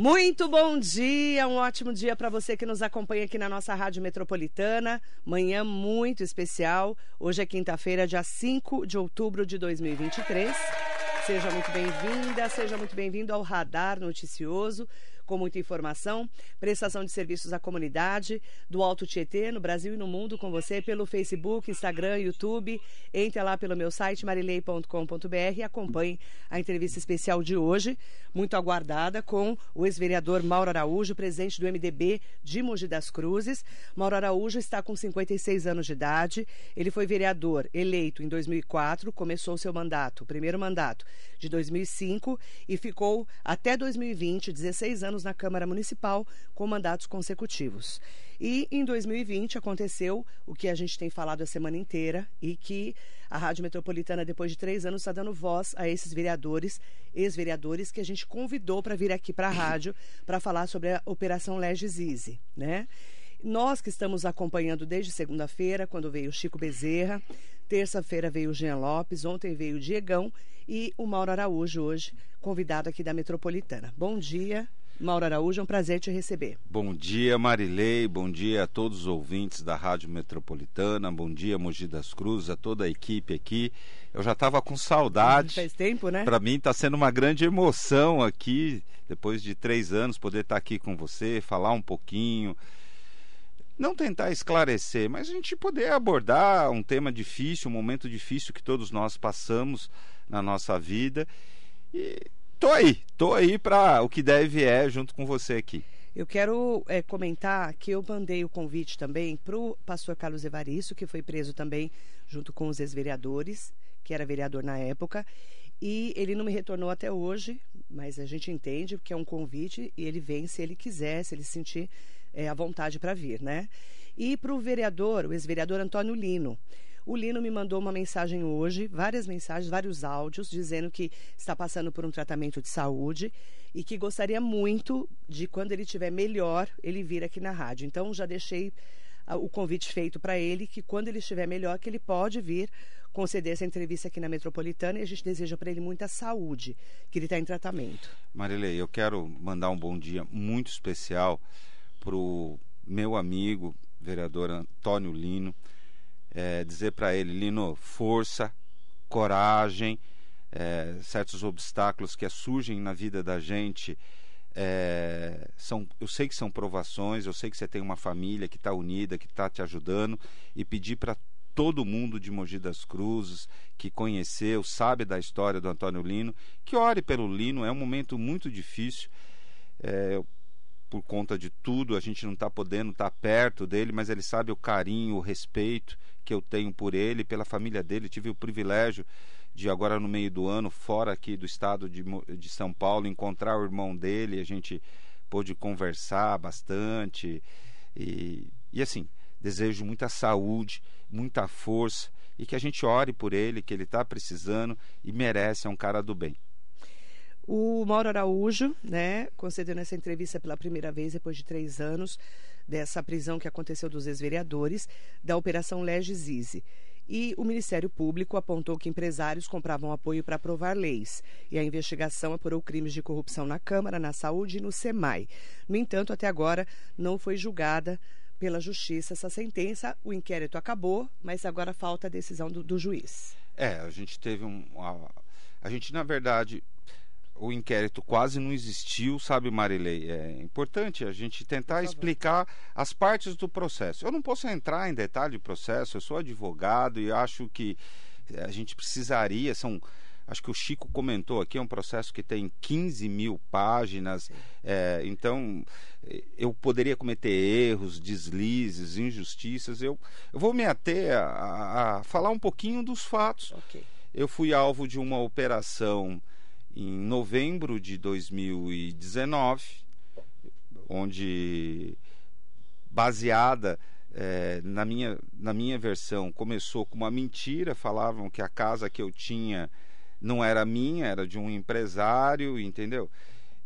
Muito bom dia, um ótimo dia para você que nos acompanha aqui na nossa Rádio Metropolitana. Manhã muito especial. Hoje é quinta-feira, dia 5 de outubro de 2023. Seja muito bem-vinda, seja muito bem-vindo ao Radar Noticioso com muita informação, prestação de serviços à comunidade do Alto Tietê, no Brasil e no mundo, com você pelo Facebook, Instagram, YouTube. Entre lá pelo meu site marilei.com.br e acompanhe a entrevista especial de hoje, muito aguardada, com o ex-vereador Mauro Araújo, presidente do MDB de Mogi das Cruzes. Mauro Araújo está com 56 anos de idade. Ele foi vereador eleito em 2004, começou seu mandato, primeiro mandato, de 2005 e ficou até 2020, 16 anos anos na Câmara Municipal com mandatos consecutivos. E em 2020 aconteceu o que a gente tem falado a semana inteira e que a Rádio Metropolitana, depois de três anos, está dando voz a esses vereadores, ex-vereadores, que a gente convidou para vir aqui para a rádio para falar sobre a Operação Legis Easy, né? Nós que estamos acompanhando desde segunda-feira, quando veio Chico Bezerra, terça-feira veio Jean Lopes, ontem veio o Diegão e o Mauro Araújo hoje, convidado aqui da Metropolitana. Bom dia. Mauro Araújo, é um prazer te receber. Bom dia, Marilei, bom dia a todos os ouvintes da Rádio Metropolitana, bom dia, Mogi das Cruzes, a toda a equipe aqui. Eu já estava com saudade. Faz tempo, né? Para mim está sendo uma grande emoção aqui, depois de três anos, poder estar tá aqui com você, falar um pouquinho. Não tentar esclarecer, mas a gente poder abordar um tema difícil, um momento difícil que todos nós passamos na nossa vida. E tô aí, tô aí para o que deve é junto com você aqui. Eu quero é, comentar que eu mandei o convite também para o pastor Carlos Evaristo, que foi preso também junto com os ex-vereadores, que era vereador na época, e ele não me retornou até hoje, mas a gente entende que é um convite e ele vem se ele quiser, se ele sentir é, a vontade para vir, né? E para o vereador, o ex-vereador Antônio Lino. O Lino me mandou uma mensagem hoje, várias mensagens, vários áudios, dizendo que está passando por um tratamento de saúde e que gostaria muito de, quando ele estiver melhor, ele vir aqui na rádio. Então, já deixei ah, o convite feito para ele, que quando ele estiver melhor, que ele pode vir conceder essa entrevista aqui na Metropolitana e a gente deseja para ele muita saúde, que ele está em tratamento. Marilei, eu quero mandar um bom dia muito especial para o meu amigo, vereador Antônio Lino, é, dizer para ele, Lino, força, coragem, é, certos obstáculos que surgem na vida da gente. É, são, eu sei que são provações, eu sei que você tem uma família que está unida, que está te ajudando, e pedir para todo mundo de Mogi das Cruzes que conheceu, sabe da história do Antônio Lino, que ore pelo Lino, é um momento muito difícil. É, por conta de tudo, a gente não está podendo estar tá perto dele, mas ele sabe o carinho, o respeito que eu tenho por ele, pela família dele. Tive o privilégio de agora no meio do ano, fora aqui do estado de, de São Paulo, encontrar o irmão dele, a gente pôde conversar bastante e, e assim, desejo muita saúde, muita força e que a gente ore por ele, que ele está precisando e merece, é um cara do bem. O Mauro Araújo, né, concedendo essa entrevista pela primeira vez depois de três anos dessa prisão que aconteceu dos ex-vereadores da Operação Easy. E o Ministério Público apontou que empresários compravam apoio para aprovar leis. E a investigação apurou crimes de corrupção na Câmara, na Saúde e no SEMAI. No entanto, até agora não foi julgada pela Justiça essa sentença. O inquérito acabou, mas agora falta a decisão do, do juiz. É, a gente teve um. A, a gente, na verdade, o inquérito quase não existiu, sabe, Marilei? É importante a gente tentar explicar as partes do processo. Eu não posso entrar em detalhe do processo, eu sou advogado e acho que a gente precisaria, são acho que o Chico comentou aqui, é um processo que tem 15 mil páginas, é, então eu poderia cometer erros, deslizes, injustiças. Eu, eu vou me ater a, a falar um pouquinho dos fatos. Okay. Eu fui alvo de uma operação em novembro de 2019, onde, baseada é, na, minha, na minha versão, começou com uma mentira, falavam que a casa que eu tinha não era minha, era de um empresário, entendeu?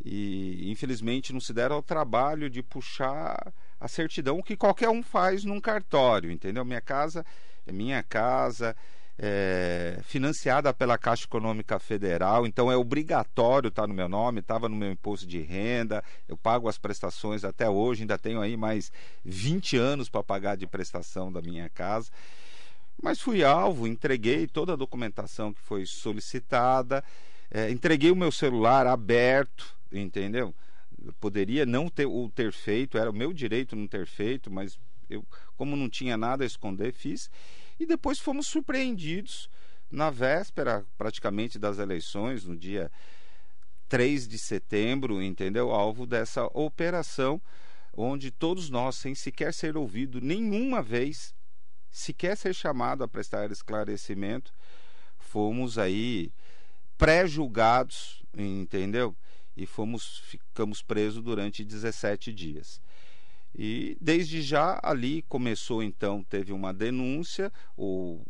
E infelizmente não se deram ao trabalho de puxar a certidão que qualquer um faz num cartório, entendeu? Minha casa é minha casa, é, financiada pela Caixa Econômica Federal, então é obrigatório estar tá no meu nome, estava no meu imposto de renda, eu pago as prestações até hoje, ainda tenho aí mais 20 anos para pagar de prestação da minha casa. Mas fui alvo, entreguei toda a documentação que foi solicitada, é, entreguei o meu celular aberto, entendeu? poderia não ter, o ter feito, era o meu direito não ter feito, mas eu, como não tinha nada a esconder, fiz. E depois fomos surpreendidos na véspera praticamente das eleições, no dia 3 de setembro, entendeu? Alvo dessa operação, onde todos nós, sem sequer ser ouvido nenhuma vez, sequer ser chamado a prestar esclarecimento, fomos aí pré-julgados, entendeu? E fomos, ficamos presos durante 17 dias. E desde já ali começou então, teve uma denúncia, ou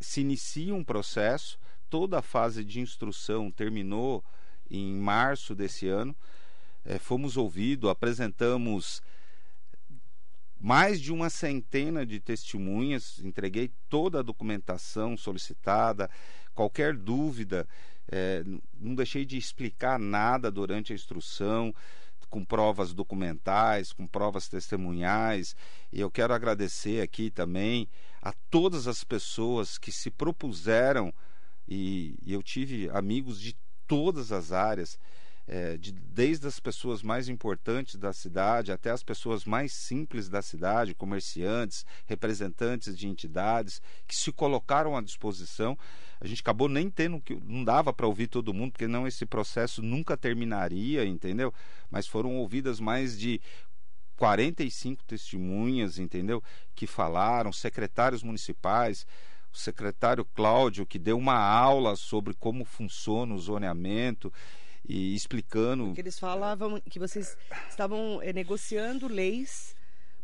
se inicia um processo, toda a fase de instrução terminou em março desse ano. É, fomos ouvidos, apresentamos mais de uma centena de testemunhas, entreguei toda a documentação solicitada, qualquer dúvida, é, não deixei de explicar nada durante a instrução com provas documentais, com provas testemunhais. E eu quero agradecer aqui também a todas as pessoas que se propuseram, e, e eu tive amigos de todas as áreas é, de, desde as pessoas mais importantes da cidade até as pessoas mais simples da cidade, comerciantes, representantes de entidades, que se colocaram à disposição. A gente acabou nem tendo que. Não dava para ouvir todo mundo, porque não esse processo nunca terminaria, entendeu? Mas foram ouvidas mais de 45 testemunhas, entendeu? Que falaram, secretários municipais, o secretário Cláudio, que deu uma aula sobre como funciona o zoneamento e explicando. Porque eles falavam que vocês estavam é, negociando leis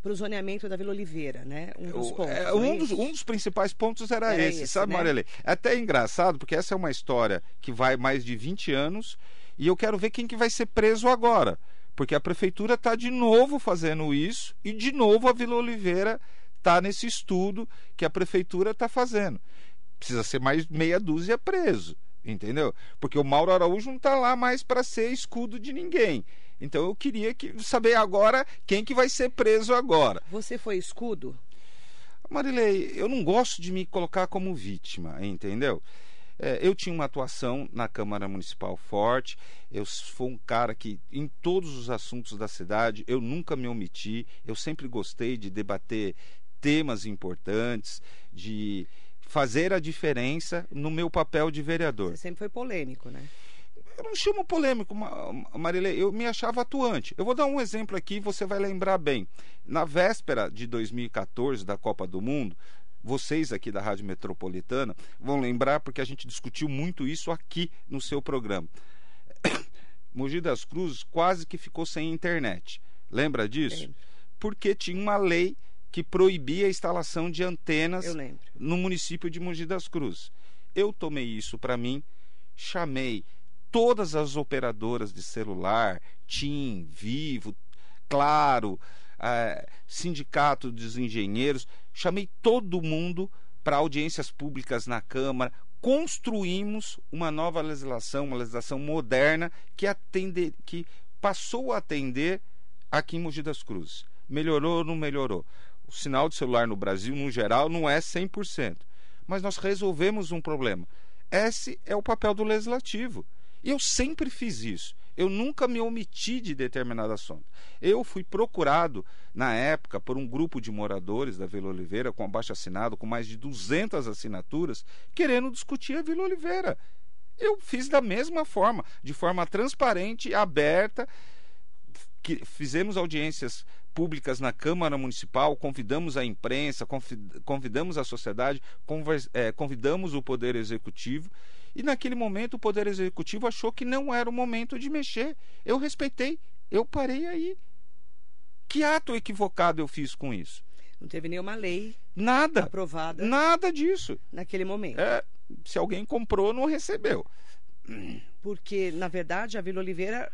para o zoneamento da Vila Oliveira, né? Um dos pontos. É, um, é dos, um, dos, principais pontos era, era esse, esse, sabe, né? Marilê? É até engraçado, porque essa é uma história que vai mais de 20 anos e eu quero ver quem que vai ser preso agora. Porque a prefeitura está de novo fazendo isso e de novo a Vila Oliveira está nesse estudo que a prefeitura está fazendo. Precisa ser mais meia dúzia preso entendeu? Porque o Mauro Araújo não está lá mais para ser escudo de ninguém. Então eu queria que, saber agora quem que vai ser preso agora. Você foi escudo? Marilei, eu não gosto de me colocar como vítima, entendeu? É, eu tinha uma atuação na Câmara Municipal forte, eu fui um cara que, em todos os assuntos da cidade, eu nunca me omiti, eu sempre gostei de debater temas importantes, de fazer a diferença no meu papel de vereador. Você sempre foi polêmico, né? Eu não chamo polêmico, Marilê, eu me achava atuante. Eu vou dar um exemplo aqui, você vai lembrar bem. Na véspera de 2014 da Copa do Mundo, vocês aqui da Rádio Metropolitana vão lembrar porque a gente discutiu muito isso aqui no seu programa. Mogi das Cruzes quase que ficou sem internet. Lembra disso? Porque tinha uma lei que proibia a instalação de antenas no município de Mogi das Cruzes. Eu tomei isso para mim, chamei todas as operadoras de celular, TIM, Vivo, Claro, é, Sindicato dos Engenheiros, chamei todo mundo para audiências públicas na Câmara, construímos uma nova legislação, uma legislação moderna que atende, que passou a atender aqui em Mogi das Cruzes. Melhorou ou não melhorou? O sinal de celular no Brasil, no geral, não é 100%. Mas nós resolvemos um problema. Esse é o papel do legislativo. E eu sempre fiz isso. Eu nunca me omiti de determinado assunto. Eu fui procurado, na época, por um grupo de moradores da Vila Oliveira, com abaixo assinado, com mais de 200 assinaturas, querendo discutir a Vila Oliveira. Eu fiz da mesma forma, de forma transparente, aberta. Que fizemos audiências públicas na Câmara Municipal, convidamos a imprensa, convidamos a sociedade, é, convidamos o Poder Executivo. E naquele momento o Poder Executivo achou que não era o momento de mexer. Eu respeitei, eu parei aí. Que ato equivocado eu fiz com isso? Não teve nenhuma lei nada aprovada. Nada disso. Naquele momento. É, se alguém comprou, não recebeu. Porque, na verdade, a Vila Oliveira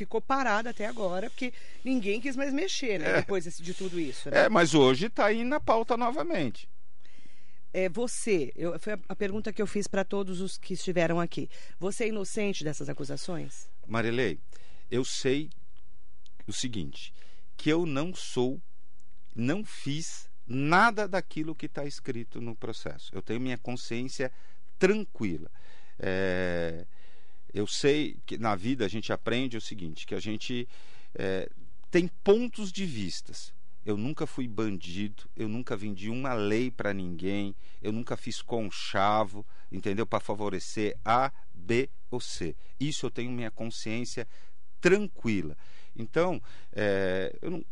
ficou parada até agora, porque ninguém quis mais mexer, né? É. Depois de tudo isso. Né? É, mas hoje está aí na pauta novamente. é, você, eu, foi a, pergunta que eu fiz para todos os que estiveram aqui. Você é inocente dessas acusações? Marilei, eu sei o seguinte, que eu não sou, não fiz nada daquilo que está escrito no processo. Eu tenho minha consciência tranquila. É, eu sei que na vida a gente aprende o seguinte, que a gente é, tem pontos de vistas. Eu nunca fui bandido, eu nunca vendi uma lei para ninguém, eu nunca fiz conchavo, entendeu? Para favorecer A, B ou C. Isso eu tenho minha consciência tranquila. Então, é, eu, não,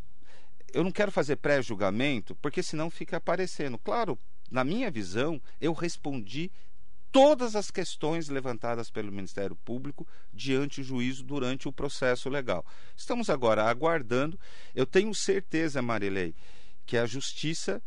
eu não quero fazer pré-julgamento, porque senão fica aparecendo. Claro, na minha visão, eu respondi todas as questões levantadas pelo Ministério Público diante do juízo durante o processo legal. Estamos agora aguardando. Eu tenho certeza, Marilei, que a justiça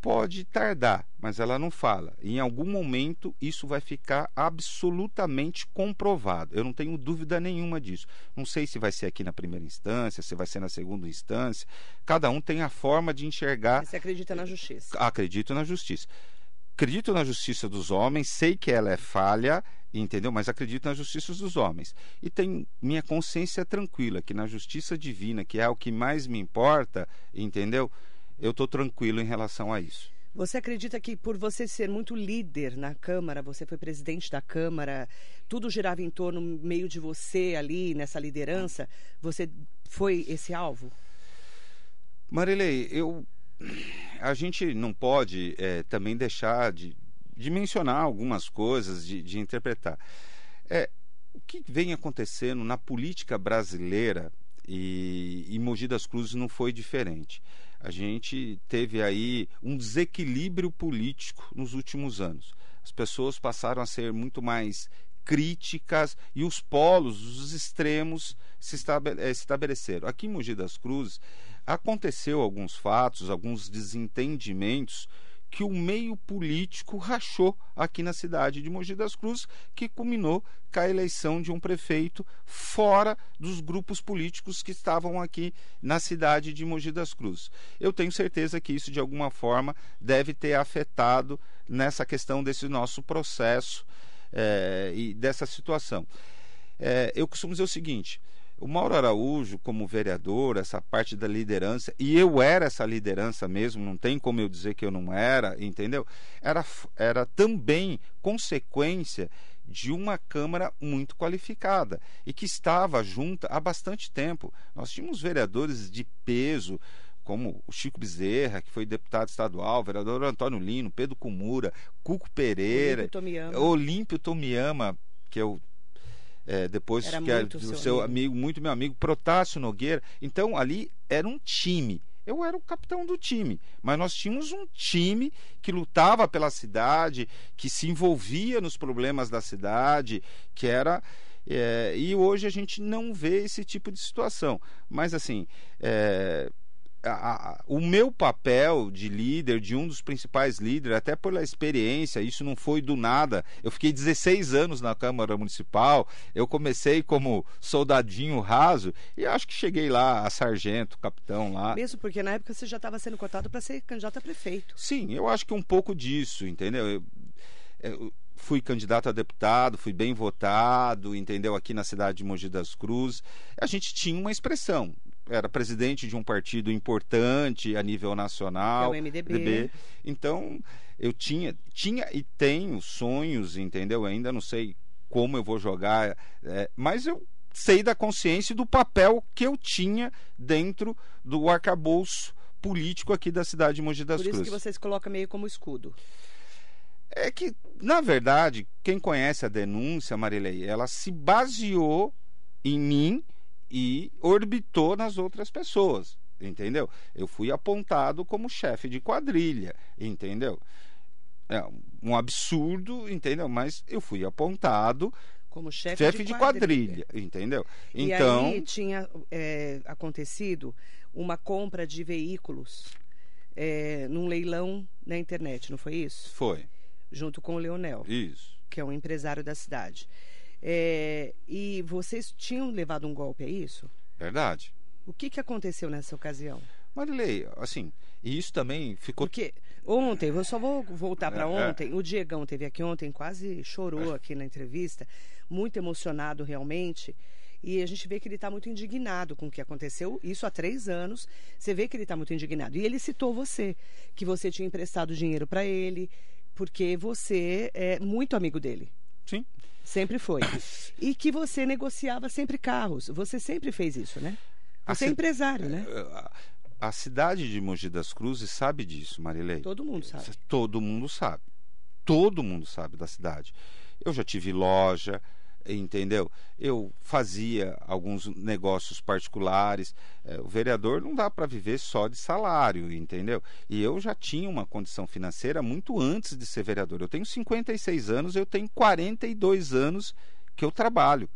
pode tardar, mas ela não fala. Em algum momento isso vai ficar absolutamente comprovado. Eu não tenho dúvida nenhuma disso. Não sei se vai ser aqui na primeira instância, se vai ser na segunda instância. Cada um tem a forma de enxergar. Você acredita na justiça? Acredito na justiça acredito na justiça dos homens, sei que ela é falha, entendeu? Mas acredito na justiça dos homens. E tenho minha consciência tranquila que na justiça divina, que é o que mais me importa, entendeu? Eu estou tranquilo em relação a isso. Você acredita que por você ser muito líder na Câmara, você foi presidente da Câmara, tudo girava em torno meio de você ali, nessa liderança, você foi esse alvo? Marilei, eu a gente não pode é, também deixar de, de, mencionar algumas coisas, de, de interpretar. É, o que vem acontecendo na política brasileira e, e Mogi das Cruzes não foi diferente. A gente teve aí um desequilíbrio político nos últimos anos. As pessoas passaram a ser muito mais críticas e os polos, os extremos se eh, estabeleceram. Aqui em Mogi das Cruzes aconteceu alguns fatos, alguns desentendimentos que o meio político rachou aqui na cidade de Mogi das Cruzes, que culminou com a eleição de um prefeito fora dos grupos políticos que estavam aqui na cidade de Mogi das Cruzes. Eu tenho certeza que isso de alguma forma deve ter afetado nessa questão desse nosso processo é, e dessa situação. É, eu costumo dizer o seguinte: o Mauro Araújo, como vereador, essa parte da liderança, e eu era essa liderança mesmo, não tem como eu dizer que eu não era, entendeu? Era, era também consequência de uma Câmara muito qualificada e que estava junta há bastante tempo. Nós tínhamos vereadores de peso, como o Chico Bezerra, que foi deputado estadual, vereador Antônio Lino, Pedro Cumura, Cuco Pereira, Olímpio Tomiyama, Olímpio Tomiyama que eu é, depois era que muito o seu seu amigo. amigo, muito meu amigo, Protássio Nogueira. Então ali era um time. Eu era o capitão do time, mas nós tínhamos um time que lutava pela cidade, que se envolvia nos problemas da cidade, que era é, e hoje a gente não vê esse tipo de situação. Mas assim, é, a, a, o meu papel de líder, de um dos principais líderes, até pela experiência, isso não foi do nada. Eu fiquei 16 anos na Câmara Municipal, eu comecei como soldadinho raso e acho que cheguei lá a sargento, capitão lá. Mesmo porque na época você já estava sendo cotado para ser candidato a prefeito. Sim, eu acho que um pouco disso, entendeu? Eu, eu, fui candidato a deputado, fui bem votado, entendeu? Aqui na cidade de Mogi das Cruzes. A gente tinha uma expressão era presidente de um partido importante a nível nacional. Que é o MDB. DB. Então, eu tinha, tinha e tenho sonhos, entendeu? Eu ainda não sei como eu vou jogar, é, mas eu sei da consciência e do papel que eu tinha dentro do arcabouço político aqui da cidade de Mogi das Por isso Cruzes. que você se coloca meio como escudo. É que, na verdade, quem conhece a denúncia, Marilei, ela se baseou em mim e orbitou nas outras pessoas, entendeu? Eu fui apontado como chefe de quadrilha, entendeu? É um absurdo, entendeu? Mas eu fui apontado como chefe, chefe de, de quadrilha. quadrilha, entendeu? E então, aí tinha é, acontecido uma compra de veículos é, num leilão na internet, não foi isso? foi Junto com o Leonel, isso. que é um empresário da cidade. É, e vocês tinham levado um golpe, é isso? Verdade. O que, que aconteceu nessa ocasião? Marilei, assim, e isso também ficou. Porque ontem, eu só vou voltar para é, é. ontem. É. O Diegão teve aqui ontem, quase chorou aqui na entrevista, muito emocionado realmente. E a gente vê que ele está muito indignado com o que aconteceu, isso há três anos. Você vê que ele está muito indignado. E ele citou você, que você tinha emprestado dinheiro para ele, porque você é muito amigo dele. Sim. Sempre foi. E que você negociava sempre carros. Você sempre fez isso, né? Você é empresário, né? É, a cidade de Mogi das Cruzes sabe disso, Marilei. Todo mundo sabe. Todo mundo sabe. Todo mundo sabe da cidade. Eu já tive loja, entendeu? Eu fazia alguns negócios particulares. É, o vereador não dá para viver só de salário, entendeu? E eu já tinha uma condição financeira muito antes de ser vereador. Eu tenho 56 anos, eu tenho 42 anos que eu trabalho.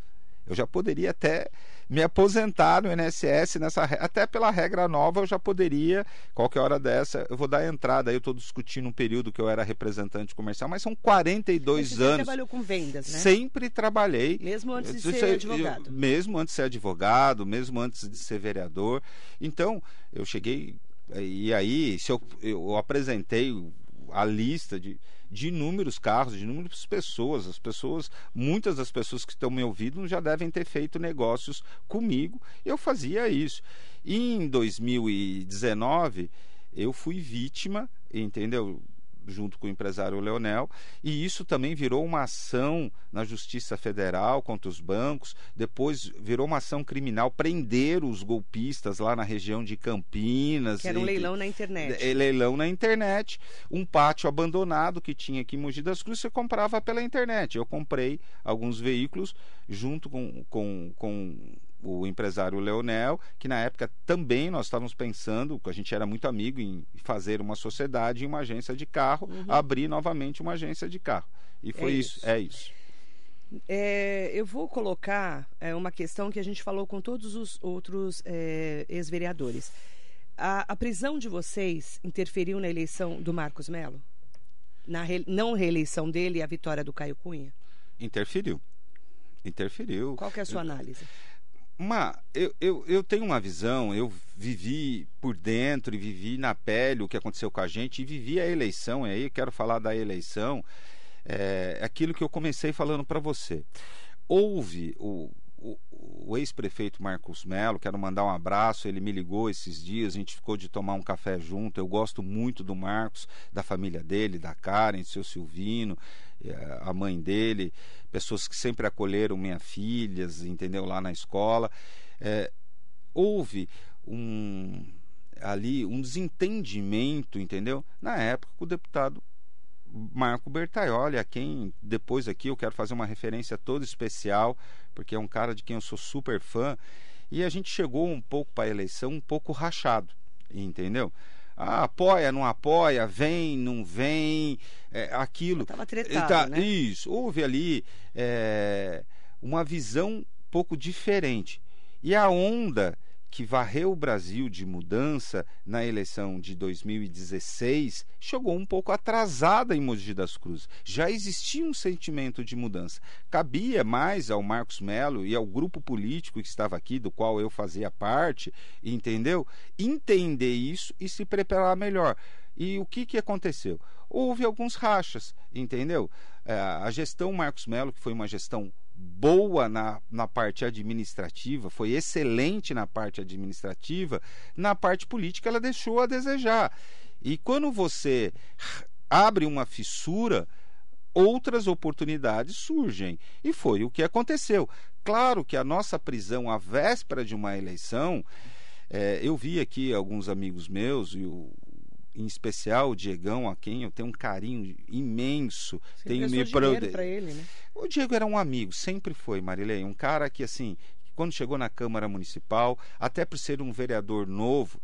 Eu já poderia até me aposentar no INSS nessa até pela regra nova eu já poderia qualquer hora dessa eu vou dar entrada. Aí eu estou discutindo um período que eu era representante comercial mas são 42 Você anos trabalhou com vendas né? sempre trabalhei. Mesmo antes de ser advogado. mesmo antes de ser advogado mesmo antes de ser vereador. Então eu cheguei e aí se eu, eu apresentei a lista de, de inúmeros carros, de inúmeras pessoas. As pessoas, muitas das pessoas que estão me ouvindo já devem ter feito negócios comigo. Eu fazia isso. E em 2019 eu fui vítima, entendeu? Junto com o empresário Leonel, e isso também virou uma ação na Justiça Federal contra os bancos, depois virou uma ação criminal prender os golpistas lá na região de Campinas. Que era um leilão na internet. É, leilão na internet, um pátio abandonado que tinha aqui em Mogi das Cruzes, você comprava pela internet. Eu comprei alguns veículos junto com, com, com o empresário Leonel, que na época também nós estávamos pensando, a gente era muito amigo, em fazer uma sociedade, uma agência de carro, uhum. abrir novamente uma agência de carro. E foi é isso. isso. é isso. É, eu vou colocar é, uma questão que a gente falou com todos os outros é, ex-vereadores. A, a, prisão de vocês interferiu na eleição do Marcos Melo? Na re, não reeleição dele e a vitória do Caio Cunha? Interferiu. Interferiu. Qual que é a sua análise? Uma, eu, eu, eu tenho uma visão, eu vivi por dentro e vivi na pele o que aconteceu com a gente e vivi a eleição, e aí eu quero falar da eleição, é aquilo que eu comecei falando para você. Houve o, o, o ex-prefeito Marcos Melo, quero mandar um abraço, ele me ligou esses dias, a gente ficou de tomar um café junto. Eu gosto muito do Marcos, da família dele, da Karen, do seu Silvino, eh, a mãe dele, pessoas que sempre acolheram minhas filhas, entendeu, lá na escola. É, houve um ali um desentendimento, entendeu? Na época com o deputado Marco Bertaioli, a quem depois aqui eu quero fazer uma referência toda especial, porque é um cara de quem eu sou super fã, e a gente chegou um pouco para a eleição um pouco rachado, entendeu? Ah, apoia, não apoia, vem, não vem, é, aquilo. Estava tretado, tá, né? Isso, houve ali é, uma visão um pouco diferente. E a onda que varreu o Brasil de mudança na eleição de 2016 chegou um pouco atrasada em Mogi das Cruzes. Já existia um sentimento de mudança. Cabia mais ao Marcos Melo e ao grupo político que estava aqui, do qual eu fazia parte, entendeu? Entender isso e se preparar melhor. E o que, que aconteceu? Houve alguns rachas, entendeu? É, a gestão Marcos Melo, que foi uma gestão boa na, na parte administrativa, foi excelente na parte administrativa, na parte política ela deixou a desejar. E quando você abre uma fissura, outras oportunidades surgem. E foi o que aconteceu. Claro que a nossa prisão à véspera de uma eleição, é, eu vi aqui alguns amigos meus, e o, em especial o Diegão, a quem eu tenho um carinho imenso. Você tenho me pro... para ele, né? O Diego era um amigo, sempre foi, Marilei, um cara que assim, quando chegou na Câmara Municipal, até por ser um vereador novo,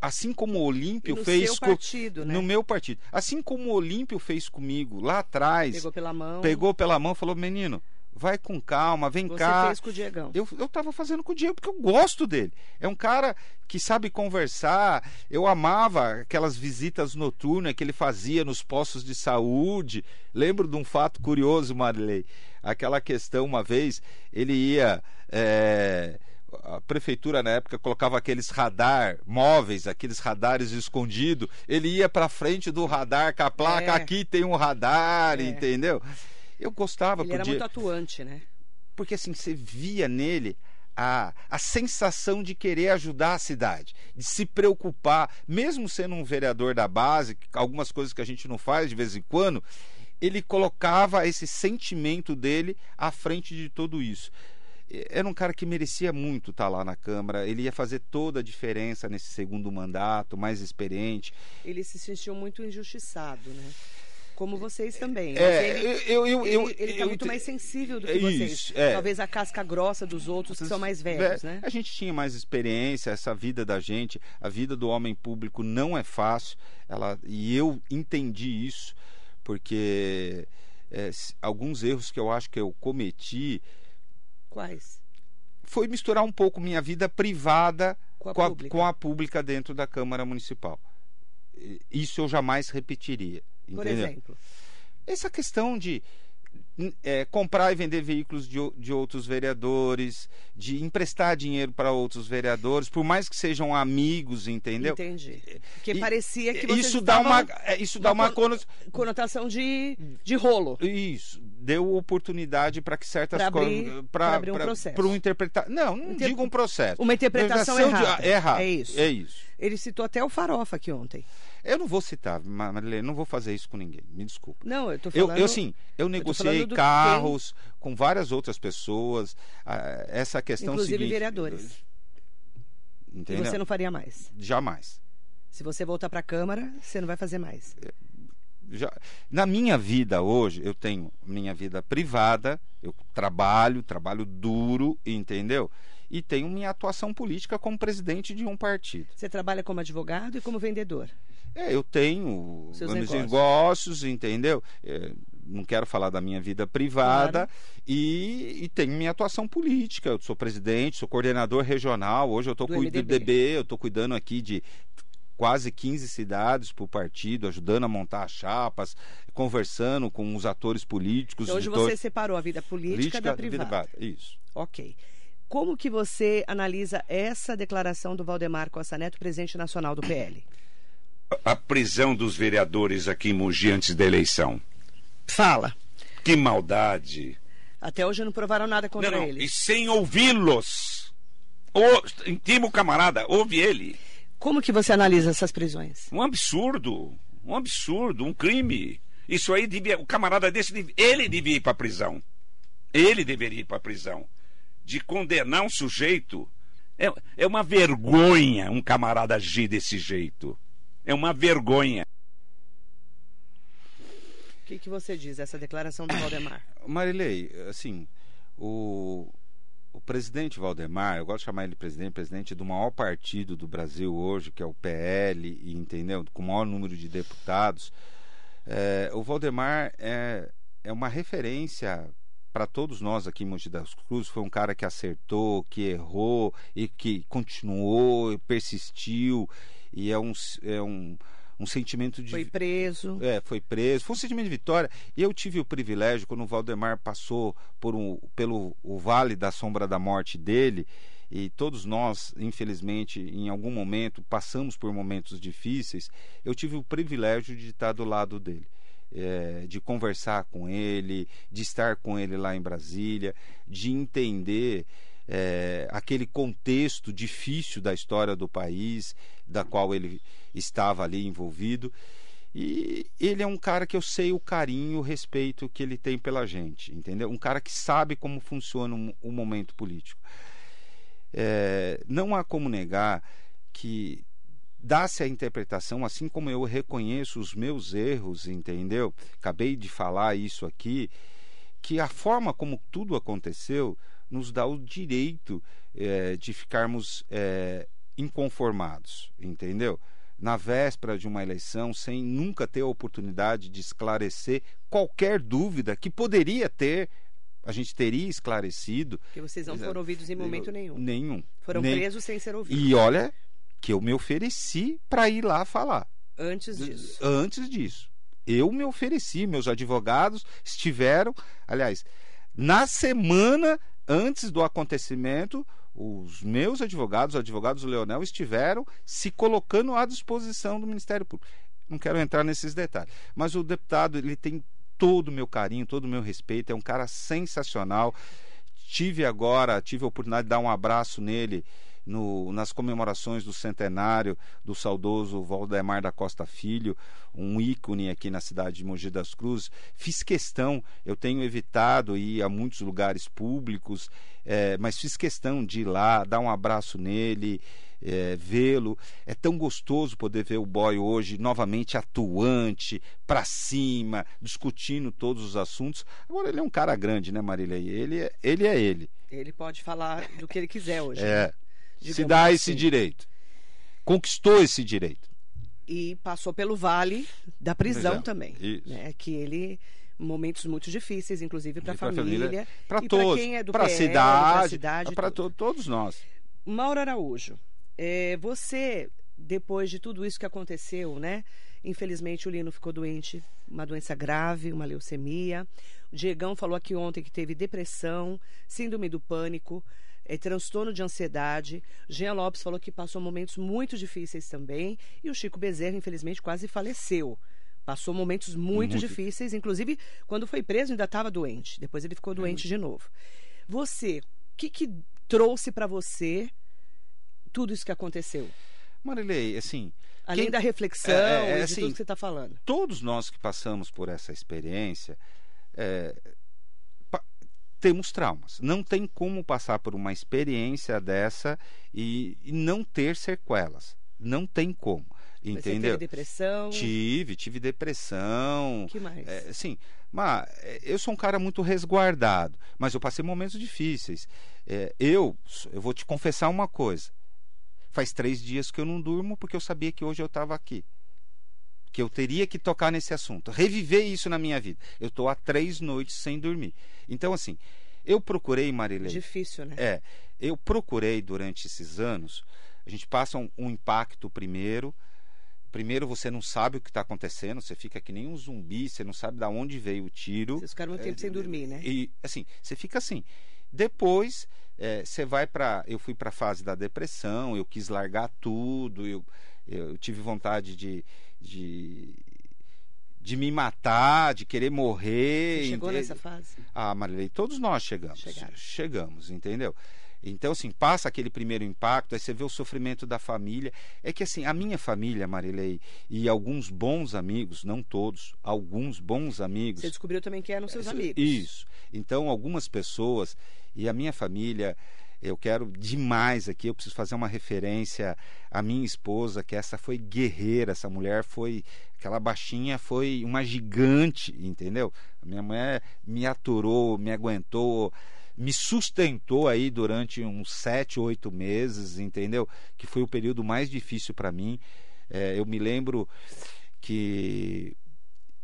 assim como o Olímpio no fez co... partido, né? no meu partido, assim como o Olímpio fez comigo lá atrás, pegou pela mão, pegou pela mão, falou menino, vai com calma, vem Você cá. Você fez com o Diegão. Eu, eu tava fazendo com o Diego porque eu gosto dele. É um cara que sabe conversar. Eu amava aquelas visitas noturnas que ele fazia nos postos de saúde. Lembro de um fato curioso, Marilei. Aquela questão, uma vez, ele ia. É a prefeitura na época colocava aqueles radar móveis, aqueles radares escondidos. Ele ia para frente do radar com a placa, é. aqui tem um radar, é. entendeu? Eu gostava. Ele era muito atuante, né? Porque assim, você via nele a, a sensação de querer ajudar a cidade, de se preocupar, mesmo sendo um vereador da base, algumas coisas que a gente não faz de vez em quando, ele colocava esse sentimento dele à frente de tudo isso. Era um cara que merecia muito estar lá na Câmara, ele ia fazer toda a diferença nesse segundo mandato, mais experiente. Ele se sentiu muito injustiçado, né? Como vocês também. É, ele, eu, eu, eu, ele está muito mais sensível do que vocês. Isso, é. Talvez a casca grossa dos outros que são mais velhos, é, né? A gente tinha mais experiência, essa vida da gente, a vida do homem público não é fácil. Ela, e eu entendi isso, porque é, alguns erros que eu acho que eu cometi. Quais? Foi misturar um pouco minha vida privada com a, com a, com a pública dentro da Câmara Municipal. Isso eu jamais repetiria. Por entendeu? exemplo? Essa questão de é, comprar e vender veículos de, de outros vereadores, de emprestar dinheiro para outros vereadores, por mais que sejam amigos, entendeu? Entendi. Porque e, parecia que vocês isso dá uma é, isso dá uma, conotação de, de rolo. Isso deu oportunidade para que certas coisas para abrir um processo, para um interpretar. Não, não Inter... digo um processo. Uma interpretação errada. De... errada. É isso. É isso. Ele citou até o Farofa aqui ontem. Eu não vou citar, Marilene, não vou fazer isso com ninguém. Me desculpa. Não, eu tô falando. Eu, eu sim, eu negociei eu carros quem... com várias outras pessoas. Ah, essa questão Inclusive seguinte, vereadores. Entendeu? E você não faria mais? Jamais. Se você voltar para a Câmara, você não vai fazer mais. É, já, na minha vida hoje, eu tenho minha vida privada, eu trabalho, trabalho duro, entendeu? E tenho minha atuação política como presidente de um partido. Você trabalha como advogado e como vendedor? É, eu tenho Seus meus negócios. negócios, entendeu? É, não quero falar da minha vida privada claro. e, e, tenho minha atuação política. Eu sou presidente, sou coordenador regional. Hoje eu estou cuidando do DB, eu estou cuidando aqui de quase 15 cidades para o partido, ajudando a montar as chapas, conversando com os atores políticos. Então, hoje você separou a vida política, política da privada. privada. Isso. Ok. Como que você analisa essa declaração do Valdemar Costa Neto, presidente nacional do PL? A prisão dos vereadores aqui em Mogi antes da eleição. Fala. Que maldade. Até hoje não provaram nada contra não, não. eles. E sem ouvi-los. O, intimo camarada, ouve ele. Como que você analisa essas prisões? Um absurdo. Um absurdo, um crime. Isso aí devia. O camarada desse, ele devia ir para a prisão. Ele deveria ir para a prisão. De condenar um sujeito. É, é uma vergonha um camarada agir desse jeito. É uma vergonha. O que, que você diz essa declaração do Valdemar? Marilei, assim, o, o presidente Valdemar, eu gosto de chamar ele presidente, presidente do maior partido do Brasil hoje, que é o PL, e, entendeu? Com o maior número de deputados. É, o Valdemar é, é uma referência para todos nós aqui em Monte das Cruzes. Foi um cara que acertou, que errou e que continuou, persistiu e é um, é um, um sentimento de. Foi preso. É, foi preso. Foi um sentimento de vitória. E eu tive o privilégio, quando o Valdemar passou por um, pelo o vale da sombra da morte dele, e todos nós, infelizmente, em algum momento, passamos por momentos difíceis, eu tive o privilégio de estar do lado dele. É, de conversar com ele, de estar com ele lá em Brasília, de entender é, aquele contexto difícil da história do país, da qual ele estava ali envolvido. E ele é um cara que eu sei o carinho, o respeito que ele tem pela gente, entendeu? Um cara que sabe como funciona o momento político. É, não há como negar que dá-se a interpretação, assim como eu reconheço os meus erros, entendeu? Acabei de falar isso aqui, que a forma como tudo aconteceu nos dá o direito é, de ficarmos é, inconformados, entendeu? Na véspera de uma eleição, sem nunca ter a oportunidade de esclarecer qualquer dúvida que poderia ter, a gente teria esclarecido. Que vocês não foram ouvidos em momento nenhum. Nenhum. Foram Nem... presos sem ser ouvidos. E olha que eu me ofereci para ir lá falar. Antes disso. Antes disso. Eu me ofereci, meus advogados estiveram, aliás, na semana antes do acontecimento, os meus advogados, os advogados do Leonel, estiveram se colocando à disposição do Ministério Público. Não quero entrar nesses detalhes, mas o deputado ele tem todo o meu carinho, todo o meu respeito, é um cara sensacional. Tive agora, tive a oportunidade de dar um abraço nele no, nas comemorações do centenário do saudoso Valdemar da Costa Filho, um ícone aqui na cidade de Mogi das Cruzes. Fiz questão, eu tenho evitado ir a muitos lugares públicos, é, mas fiz questão de ir lá, dar um abraço nele. É, vê-lo. É tão gostoso poder ver o boy hoje novamente atuante, para cima, discutindo todos os assuntos. Agora ele é um cara grande, né, Marília? Ele é ele. É ele. ele pode falar do que ele quiser hoje. É. Né? Se dá assim. esse direito. Conquistou esse direito. E passou pelo vale da prisão também. Isso. Né? Que ele momentos muito difíceis, inclusive para a família, para todos, é para a cidade, cidade para to todos nós. Mauro Araújo, é, você depois de tudo isso que aconteceu, né? Infelizmente o Lino ficou doente, uma doença grave, uma leucemia. O Diegão falou aqui ontem que teve depressão, síndrome do pânico é, transtorno de ansiedade. Jean Lopes falou que passou momentos muito difíceis também. E o Chico Bezerra, infelizmente, quase faleceu. Passou momentos muito, muito. difíceis, inclusive quando foi preso ainda estava doente. Depois ele ficou doente é. de novo. Você, o que, que trouxe para você tudo isso que aconteceu? Marilei, assim. Além quem... da reflexão é, é, assim, de tudo que você está falando. Todos nós que passamos por essa experiência, é, temos traumas. Não tem como passar por uma experiência dessa e, e não ter sequelas. Não tem como. Entendeu? Você teve depressão? Tive, tive depressão. que mais? É, sim, mas é, eu sou um cara muito resguardado, mas eu passei momentos difíceis. É, eu, eu vou te confessar uma coisa. Faz três dias que eu não durmo porque eu sabia que hoje eu estava aqui que eu teria que tocar nesse assunto, reviver isso na minha vida. Eu estou há três noites sem dormir. Então, assim, eu procurei, Marilene. Difícil, né? É. Eu procurei durante esses anos. A gente passa um, um impacto primeiro. Primeiro você não sabe o que está acontecendo, você fica que nem um zumbi, você não sabe de onde veio o tiro. Vocês ficaram muito tempo é, sem dormir, né? E assim, você fica assim. Depois é, você vai para. Eu fui para a fase da depressão, eu quis largar tudo, eu, eu tive vontade de, de, de me matar, de querer morrer. Você chegou nessa fase? Ah, Marilei, todos nós chegamos. Chegaram. Chegamos, entendeu? Então, assim, passa aquele primeiro impacto, aí você vê o sofrimento da família. É que, assim, a minha família, Marilei, e alguns bons amigos, não todos, alguns bons amigos. Você descobriu também que eram seus amigos. Isso. Então, algumas pessoas, e a minha família, eu quero demais aqui, eu preciso fazer uma referência à minha esposa, que essa foi guerreira, essa mulher foi, aquela baixinha foi uma gigante, entendeu? A minha mulher me aturou, me aguentou, me sustentou aí durante uns sete, oito meses, entendeu? Que foi o período mais difícil para mim. É, eu me lembro que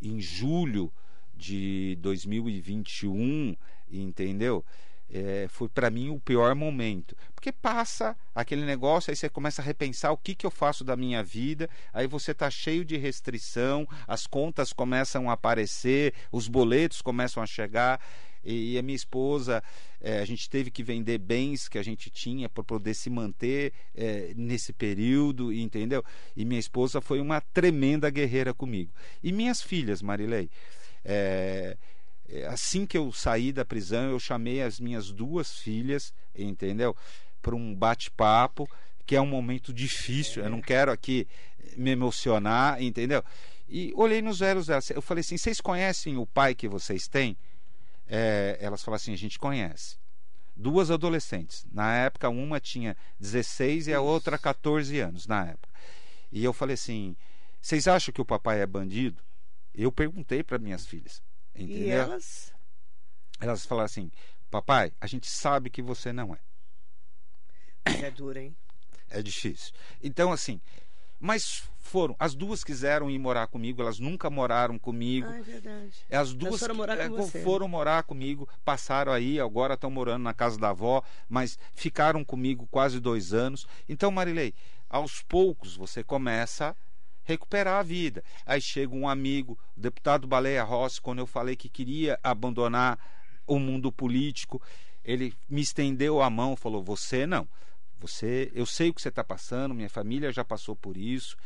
em julho de 2021, entendeu? É, foi para mim o pior momento. Porque passa aquele negócio, aí você começa a repensar o que, que eu faço da minha vida, aí você está cheio de restrição, as contas começam a aparecer, os boletos começam a chegar. E a minha esposa, é, a gente teve que vender bens que a gente tinha para poder se manter é, nesse período, entendeu? E minha esposa foi uma tremenda guerreira comigo. E minhas filhas, Marilei, é, assim que eu saí da prisão, eu chamei as minhas duas filhas, entendeu? Para um bate-papo, que é um momento difícil. Eu não quero aqui me emocionar, entendeu? E olhei nos olhos delas. Eu falei assim: vocês conhecem o pai que vocês têm? É, elas falaram assim: a gente conhece. Duas adolescentes. Na época, uma tinha 16 e a outra 14 anos, na época. E eu falei assim: vocês acham que o papai é bandido? Eu perguntei para minhas filhas. Entendeu? E elas? Elas falaram assim: Papai, a gente sabe que você não é. É duro, hein? É difícil. Então, assim, mas foram. As duas quiseram ir morar comigo, elas nunca moraram comigo. Ah, é verdade. As duas foram morar, com você. foram morar comigo, passaram aí, agora estão morando na casa da avó, mas ficaram comigo quase dois anos. Então, Marilei, aos poucos você começa recuperar a vida. Aí chega um amigo, o deputado Baleia Rossi, quando eu falei que queria abandonar o mundo político, ele me estendeu a mão, falou: "Você não. Você, eu sei o que você está passando, minha família já passou por isso.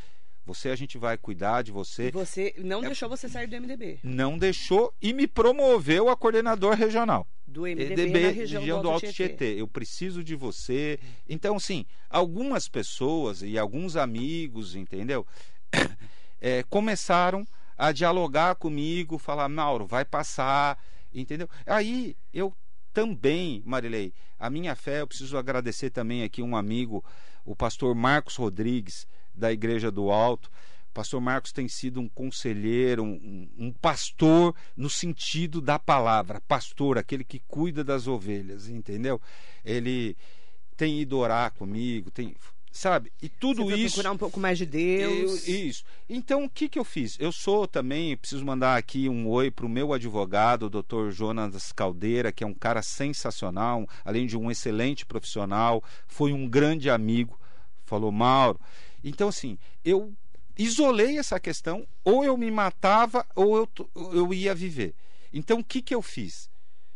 Você, a gente vai cuidar de você. E você não é... deixou você sair do MDB? Não deixou e me promoveu a coordenador regional. Do MDB, EDB, região, região do, Alto Tietê. Tietê. Eu preciso de você. Então, sim, algumas pessoas e alguns amigos, entendeu? É, começaram a dialogar comigo, falar, Mauro, vai passar, entendeu? Aí eu também, Marilei, a minha fé, eu preciso agradecer também aqui um amigo, o pastor Marcos Rodrigues, da Igreja do Alto. O pastor Marcos tem sido um conselheiro, um, um, pastor no sentido da palavra, pastor, aquele que cuida das ovelhas, entendeu? Ele tem ido orar comigo, tem sabe? E tudo Você isso. procurar um pouco mais de Deus. Eu, isso. Então, o que, que eu fiz? Eu sou também, preciso mandar aqui um oi para o meu advogado, o doutor Jonas Caldeira, que é um cara sensacional, além de um excelente profissional, foi um grande amigo. Falou, Mauro. Então, assim, eu isolei essa questão, ou eu me matava, ou eu, eu ia viver. Então, o que, que eu fiz?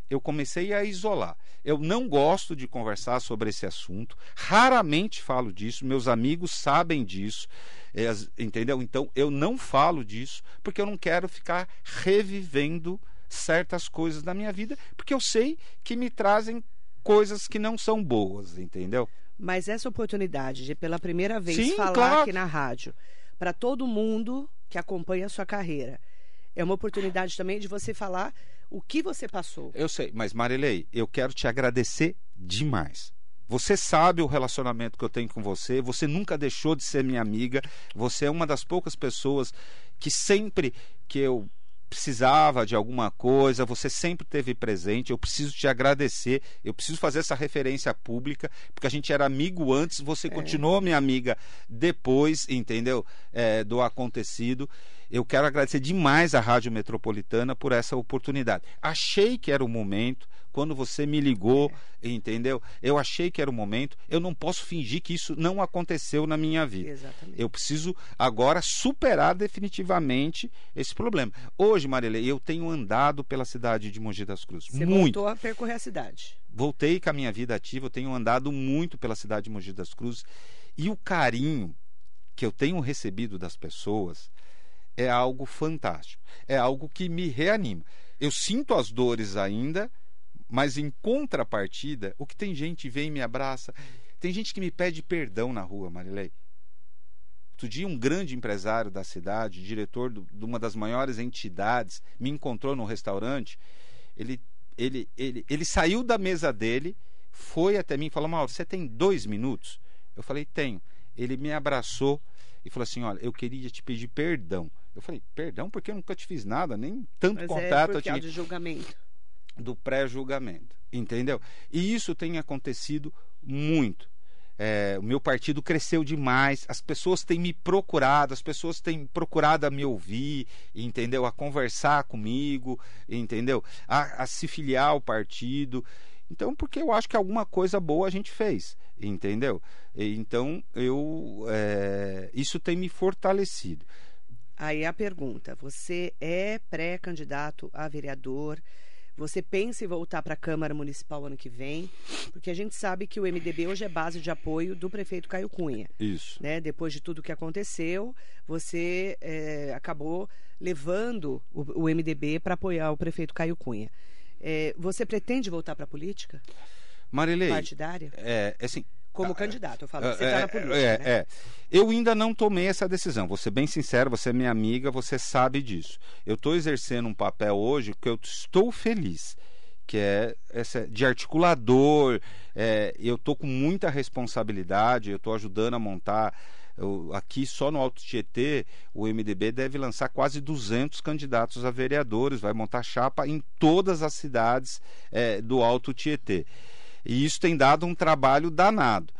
Eu comecei a isolar. Eu não gosto de conversar sobre esse assunto, raramente falo disso, meus amigos sabem disso, é, entendeu? Então eu não falo disso porque eu não quero ficar revivendo certas coisas da minha vida, porque eu sei que me trazem coisas que não são boas, entendeu? Mas essa oportunidade de pela primeira vez Sim, falar claro. aqui na rádio para todo mundo que acompanha a sua carreira, é uma oportunidade também de você falar o que você passou. Eu sei, mas Marilei, eu quero te agradecer demais. Você sabe o relacionamento que eu tenho com você, você nunca deixou de ser minha amiga, você é uma das poucas pessoas que sempre que eu precisava de alguma coisa, você sempre teve presente. Eu preciso te agradecer. Eu preciso fazer essa referência pública, porque a gente era amigo antes, você é. continuou minha amiga depois, entendeu? É, do acontecido. Eu quero agradecer demais à Rádio Metropolitana por essa oportunidade. Achei que era o momento, quando você me ligou, é. entendeu? Eu achei que era o momento. Eu não posso fingir que isso não aconteceu na minha vida. Exatamente. Eu preciso agora superar definitivamente esse problema. Hoje, Marilei, eu tenho andado pela cidade de Mogi das Cruzes. Você muito. voltou a percorrer a cidade. Voltei com a minha vida ativa, eu tenho andado muito pela cidade de Mogi das Cruzes. E o carinho que eu tenho recebido das pessoas é algo fantástico. É algo que me reanima. Eu sinto as dores ainda, mas em contrapartida, o que tem gente vem e me abraça. Tem gente que me pede perdão na rua, Marilei. Outro dia, um grande empresário da cidade, diretor do, de uma das maiores entidades, me encontrou no restaurante. Ele, ele, ele, ele saiu da mesa dele, foi até mim e falou: Mauro, você tem dois minutos? Eu falei: tenho. Ele me abraçou e falou assim: Olha, eu queria te pedir perdão. Eu falei, perdão, porque eu nunca te fiz nada, nem tanto Mas contato é tinha. de julgamento. Do pré-julgamento. Entendeu? E isso tem acontecido muito. É, o meu partido cresceu demais, as pessoas têm me procurado, as pessoas têm procurado a me ouvir, entendeu? A conversar comigo, entendeu? A, a se filiar ao partido. Então, porque eu acho que alguma coisa boa a gente fez, entendeu? Então, eu é, isso tem me fortalecido. Aí a pergunta: você é pré-candidato a vereador? Você pensa em voltar para a Câmara Municipal ano que vem? Porque a gente sabe que o MDB hoje é base de apoio do prefeito Caio Cunha. Isso. Né? Depois de tudo que aconteceu, você é, acabou levando o, o MDB para apoiar o prefeito Caio Cunha. É, você pretende voltar para a política? Marilei. Partidária? É, assim, como ah, candidato, eu falo. Você está é, na política, é, né? é. Eu ainda não tomei essa decisão. Vou ser bem sincero, você é minha amiga, você sabe disso. Eu estou exercendo um papel hoje que eu estou feliz, que é essa, de articulador. É, eu estou com muita responsabilidade, eu estou ajudando a montar. Eu, aqui só no Alto Tietê, o MDB deve lançar quase 200 candidatos a vereadores, vai montar chapa em todas as cidades é, do Alto Tietê. E isso tem dado um trabalho danado.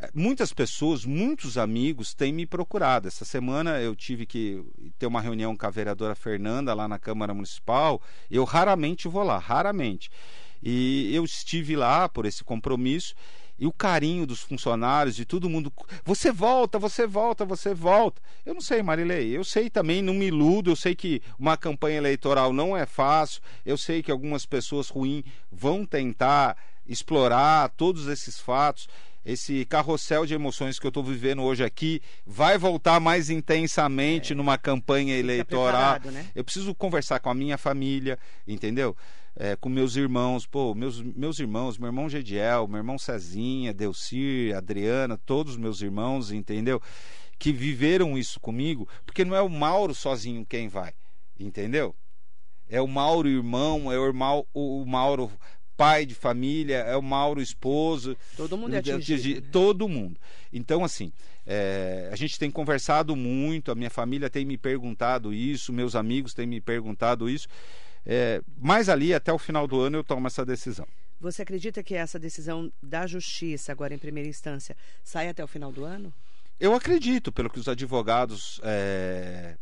É, muitas pessoas, muitos amigos têm me procurado. Essa semana eu tive que ter uma reunião com a vereadora Fernanda lá na Câmara Municipal. Eu raramente vou lá, raramente. E eu estive lá por esse compromisso e o carinho dos funcionários, de todo mundo. Você volta, você volta, você volta. Eu não sei, Marilei. Eu sei também, não me iludo. Eu sei que uma campanha eleitoral não é fácil. Eu sei que algumas pessoas ruins vão tentar explorar todos esses fatos. Esse carrossel de emoções que eu estou vivendo hoje aqui vai voltar mais intensamente é. numa campanha eleitoral. Né? Eu preciso conversar com a minha família, entendeu? É, com meus irmãos, pô, meus, meus irmãos, meu irmão Gediel, meu irmão Cezinha, Delcir, Adriana, todos meus irmãos, entendeu? Que viveram isso comigo, porque não é o Mauro sozinho quem vai, entendeu? É o Mauro irmão, é o, irmão, o Mauro pai de família, é o Mauro esposo. Todo mundo é atingido. Né? Todo mundo. Então, assim, é, a gente tem conversado muito, a minha família tem me perguntado isso, meus amigos têm me perguntado isso. É, mas ali, até o final do ano, eu tomo essa decisão. Você acredita que essa decisão da justiça, agora em primeira instância, sai até o final do ano? Eu acredito, pelo que os advogados é,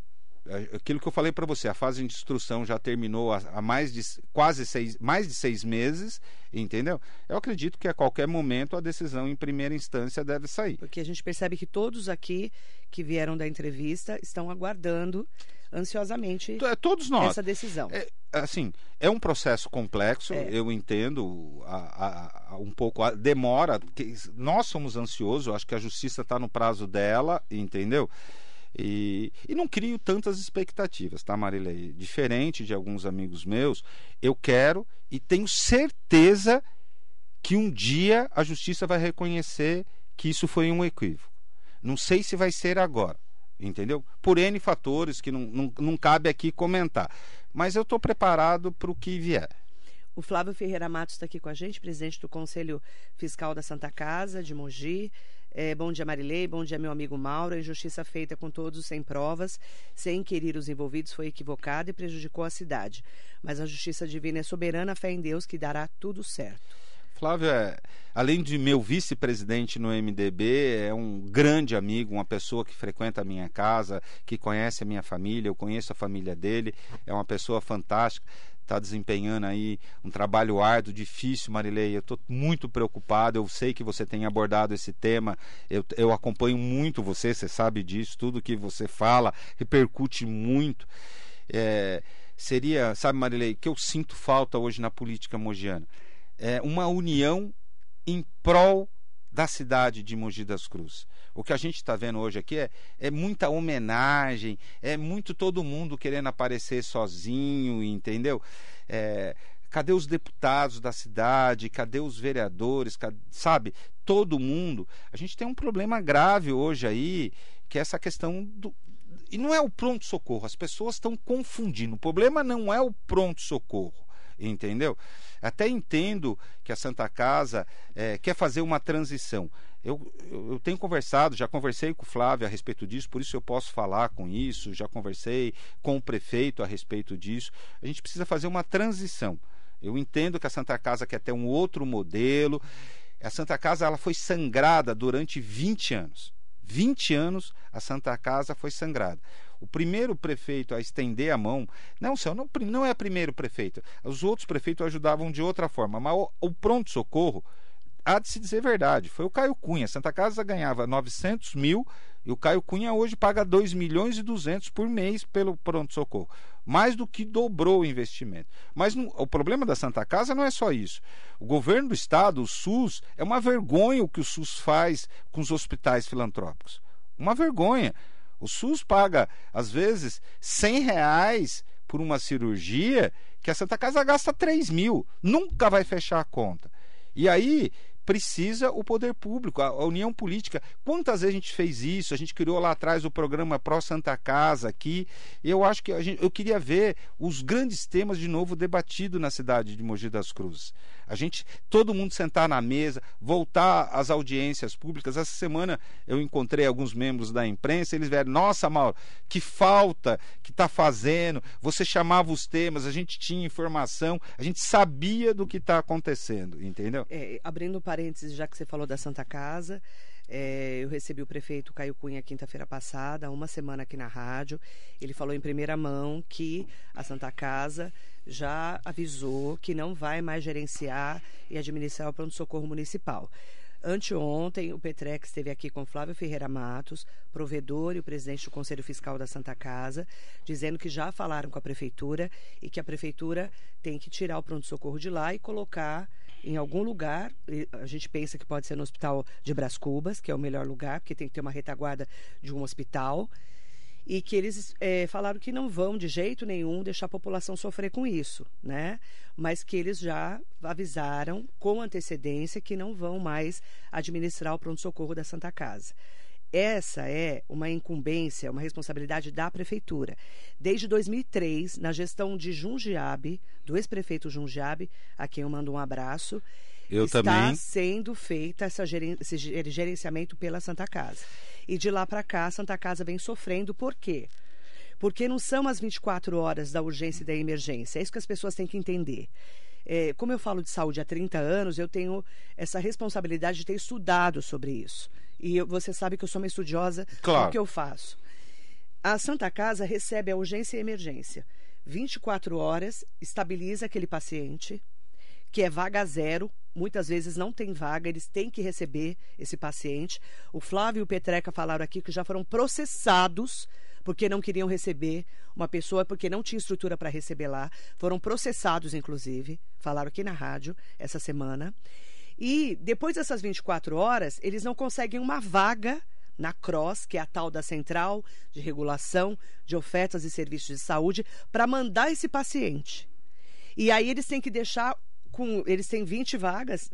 aquilo que eu falei para você, a fase de instrução já terminou há, mais de quase seis, mais de seis meses, entendeu? Eu acredito que a qualquer momento a decisão em primeira instância deve sair. Porque a gente percebe que todos aqui que vieram da entrevista estão aguardando ansiosamente é, todos nós. essa decisão. É, assim, é um processo complexo, é. eu entendo a, a, a, um pouco a demora, porque nós somos ansiosos, acho que a justiça está no prazo dela, entendeu? E, e não crio tantas expectativas, tá, Marilei? Diferente de alguns amigos meus, eu quero e tenho certeza que um dia a justiça vai reconhecer que isso foi um equívoco. Não sei se vai ser agora, entendeu? Por N fatores que não, não, não cabe aqui comentar. Mas eu estou preparado para o que vier. O Flávio Ferreira Matos está aqui com a gente, presidente do Conselho Fiscal da Santa Casa de Mogi. É, bom dia, Marilei. Bom dia, meu amigo Mauro. A injustiça feita com todos sem provas, sem inquirir os envolvidos, foi equivocada e prejudicou a cidade. Mas a justiça divina é soberana, fé em Deus que dará tudo certo. Flávio, é, além de meu vice-presidente no MDB, é um grande amigo, uma pessoa que frequenta a minha casa, que conhece a minha família, eu conheço a família dele, é uma pessoa fantástica está desempenhando aí um trabalho árduo, difícil, Marilei. Eu estou muito preocupado. Eu sei que você tem abordado esse tema. Eu, eu acompanho muito você, você sabe disso. Tudo que você fala repercute muito. É, seria, sabe, Marilei, que eu sinto falta hoje na política mogiana? É uma união em prol da cidade de Mogi das Cruzes. O que a gente está vendo hoje aqui é, é muita homenagem, é muito todo mundo querendo aparecer sozinho, entendeu? É, cadê os deputados da cidade? Cadê os vereadores? Cadê, sabe? Todo mundo. A gente tem um problema grave hoje aí, que é essa questão do. E não é o pronto-socorro, as pessoas estão confundindo. O problema não é o pronto-socorro entendeu? Até entendo que a Santa Casa é, quer fazer uma transição. Eu, eu, tenho conversado, já conversei com o Flávio a respeito disso, por isso eu posso falar com isso, já conversei com o prefeito a respeito disso. A gente precisa fazer uma transição. Eu entendo que a Santa Casa quer ter um outro modelo. A Santa Casa ela foi sangrada durante 20 anos. 20 anos a Santa Casa foi sangrada. O primeiro prefeito a estender a mão, não, senhor, não, não é o primeiro prefeito. Os outros prefeitos ajudavam de outra forma, mas o, o pronto-socorro, há de se dizer verdade, foi o Caio Cunha. Santa Casa ganhava 900 mil e o Caio Cunha hoje paga 2 milhões e 200 por mês pelo pronto-socorro. Mais do que dobrou o investimento. Mas não, o problema da Santa Casa não é só isso. O governo do estado, o SUS, é uma vergonha o que o SUS faz com os hospitais filantrópicos. Uma vergonha. O SUS paga, às vezes, 100 reais por uma cirurgia que a Santa Casa gasta 3 mil. Nunca vai fechar a conta. E aí precisa o poder público, a, união política. Quantas vezes a gente fez isso? A gente criou lá atrás o programa Pró Santa Casa aqui. Eu acho que gente, eu queria ver os grandes temas de novo debatidos na cidade de Mogi das Cruzes. A gente, todo mundo sentar na mesa, voltar às audiências públicas. Essa semana eu encontrei alguns membros da imprensa, eles vieram, nossa, Mauro, que falta que está fazendo. Você chamava os temas, a gente tinha informação, a gente sabia do que está acontecendo, entendeu? É, abrindo parênteses, já que você falou da Santa Casa, é, eu recebi o prefeito Caio Cunha quinta-feira passada, uma semana aqui na rádio. Ele falou em primeira mão que a Santa Casa já avisou que não vai mais gerenciar e administrar o pronto-socorro municipal. Anteontem, o Petrex esteve aqui com Flávio Ferreira Matos, provedor e o presidente do Conselho Fiscal da Santa Casa, dizendo que já falaram com a prefeitura e que a prefeitura tem que tirar o pronto-socorro de lá e colocar em algum lugar. A gente pensa que pode ser no Hospital de Bras Cubas, que é o melhor lugar, porque tem que ter uma retaguarda de um hospital e que eles é, falaram que não vão de jeito nenhum deixar a população sofrer com isso, né? Mas que eles já avisaram com antecedência que não vão mais administrar o pronto-socorro da Santa Casa. Essa é uma incumbência, uma responsabilidade da prefeitura. Desde 2003, na gestão de Jundiabe, do ex-prefeito Jundiabe, a quem eu mando um abraço, eu está também. sendo feita essa esse gerenciamento pela Santa Casa. E de lá para cá, a Santa Casa vem sofrendo. Por quê? Porque não são as 24 horas da urgência e da emergência. É isso que as pessoas têm que entender. É, como eu falo de saúde há 30 anos, eu tenho essa responsabilidade de ter estudado sobre isso. E eu, você sabe que eu sou uma estudiosa claro. do que eu faço. A Santa Casa recebe a urgência e a emergência. 24 horas, estabiliza aquele paciente, que é vaga zero, muitas vezes não tem vaga, eles têm que receber esse paciente. O Flávio e o Petreca falaram aqui que já foram processados porque não queriam receber uma pessoa, porque não tinha estrutura para receber lá. Foram processados, inclusive, falaram aqui na rádio essa semana. E depois dessas 24 horas, eles não conseguem uma vaga na CROSS, que é a tal da Central de Regulação de Ofertas e Serviços de Saúde, para mandar esse paciente. E aí eles têm que deixar com, eles têm 20 vagas,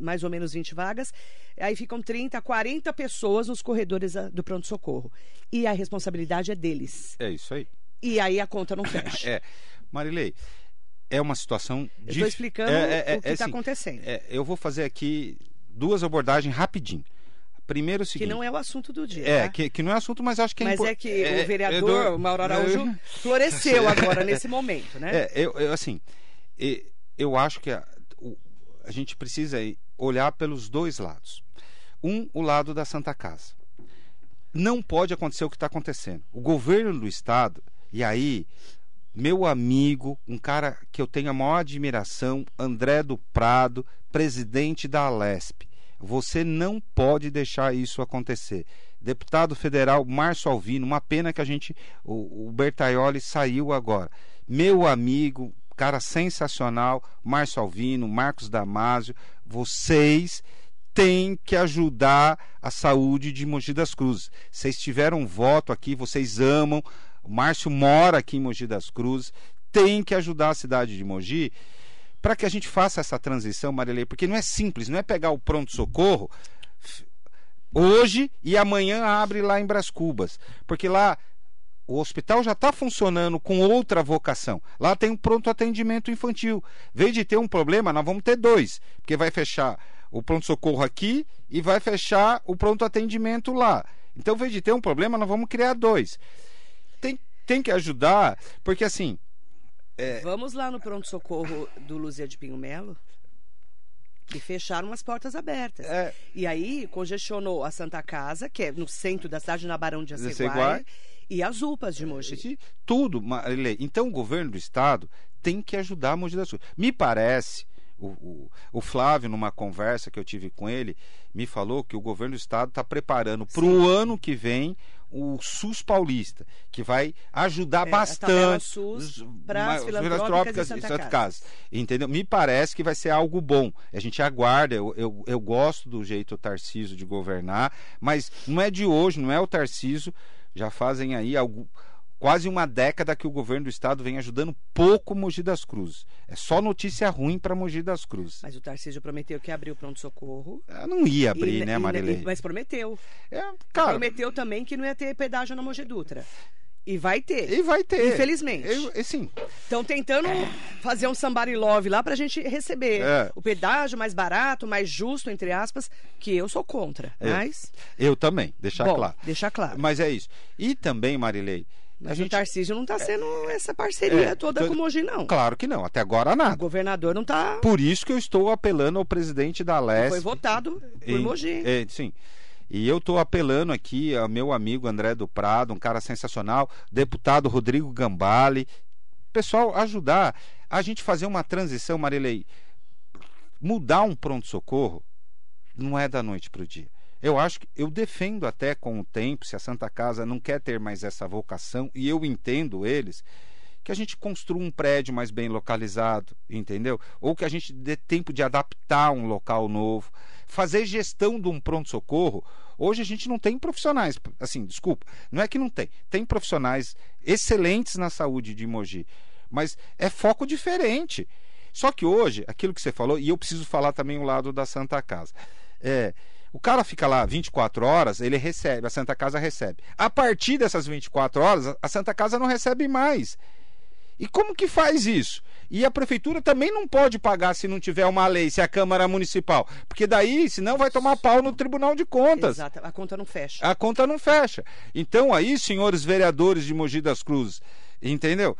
mais ou menos 20 vagas, aí ficam 30, 40 pessoas nos corredores do pronto-socorro. E a responsabilidade é deles. É isso aí. E aí a conta não fecha. é. Marilei, é uma situação difícil. Estou explicando é, é, o que está é, assim, acontecendo. É, eu vou fazer aqui duas abordagens rapidinho. Primeiro o seguinte. Que não é o assunto do dia. É, tá? que, que não é assunto, mas acho que é Mas é que o vereador, do... Mauro Araújo, floresceu agora nesse momento, né? É, eu, eu assim eu acho que a, a gente precisa olhar pelos dois lados. Um, o lado da Santa Casa. Não pode acontecer o que está acontecendo. O governo do estado, e aí, meu amigo, um cara que eu tenho a maior admiração, André do Prado, presidente da Alesp. Você não pode deixar isso acontecer. Deputado federal Márcio Alvino, uma pena que a gente, o, o Bertaioli saiu agora. Meu amigo, cara sensacional, Márcio Alvino, Marcos Damásio, vocês têm que ajudar a saúde de Mogi das Cruzes. Vocês tiveram um voto aqui, vocês amam, o Márcio mora aqui em Mogi das Cruzes, tem que ajudar a cidade de Mogi para que a gente faça essa transição, Marilei, porque não é simples, não é pegar o pronto-socorro hoje e amanhã abre lá em Bras Cubas, porque lá o hospital já está funcionando com outra vocação. Lá tem um pronto atendimento infantil. Vez de ter um problema, nós vamos ter dois, porque vai fechar o pronto-socorro aqui e vai fechar o pronto atendimento lá. Então, vez de ter um problema, nós vamos criar dois. Tem, que ajudar, porque assim. É... Vamos lá no pronto-socorro do Luzia de Pinho Melo? E fecharam as portas abertas. É... E aí congestionou a Santa Casa, que é no centro da cidade, na Barão de Aceguai e as UPAs de Mogi. Tudo, Marilei. Então o governo do estado tem que ajudar a Mogi das Cruzes. Me parece, o, o, o, Flávio, numa conversa que eu tive com ele, me falou que o governo do estado está preparando para o ano que vem o SUS paulista, que vai ajudar é, bastante SUS para as filantrópicas e Santa Casa. Entendeu? Me parece que vai ser algo bom. A gente aguarda. Eu, eu, eu gosto do jeito Tarciso de governar, mas não é de hoje, não é o Tarciso já fazem aí algo, quase uma década que o governo do estado vem ajudando pouco Mogi das Cruzes. É só notícia ruim para Mogi das Cruzes. Mas o Tarcísio prometeu que abriu o pronto-socorro. Não ia abrir, e, né, Marilei? Mas prometeu. É, cara, prometeu também que não ia ter pedágio na Mogi Dutra. E vai ter. E vai ter. Infelizmente. Eu, sim. Estão tentando é. fazer um somebody love lá pra gente receber é. o pedágio mais barato, mais justo, entre aspas, que eu sou contra. É. Mas. Eu também, deixar Bom, claro. Deixar claro. Mas é isso. E também, Marilei. Mas a gente... o Tarcísio não está sendo essa parceria é, toda com o Mogi, não. Claro que não, até agora nada. O governador não está. Por isso que eu estou apelando ao presidente da Leste. Foi votado por em, Mogi. É, sim. E eu estou apelando aqui ao meu amigo André do Prado, um cara sensacional, deputado Rodrigo Gambale, pessoal, ajudar a gente fazer uma transição, Marilei, mudar um pronto-socorro não é da noite para o dia. Eu acho que eu defendo até com o tempo, se a Santa Casa não quer ter mais essa vocação, e eu entendo eles, que a gente construa um prédio mais bem localizado, entendeu? Ou que a gente dê tempo de adaptar um local novo, fazer gestão de um pronto-socorro. Hoje a gente não tem profissionais, assim, desculpa, não é que não tem, tem profissionais excelentes na saúde de Mogi, mas é foco diferente. Só que hoje, aquilo que você falou, e eu preciso falar também o lado da Santa Casa. É, o cara fica lá 24 horas, ele recebe, a Santa Casa recebe. A partir dessas 24 horas, a Santa Casa não recebe mais. E como que faz isso? E a prefeitura também não pode pagar se não tiver uma lei, se a Câmara Municipal. Porque daí, senão vai tomar pau no Tribunal de Contas. Exato, a conta não fecha. A conta não fecha. Então aí, senhores vereadores de Mogi das Cruzes, entendeu?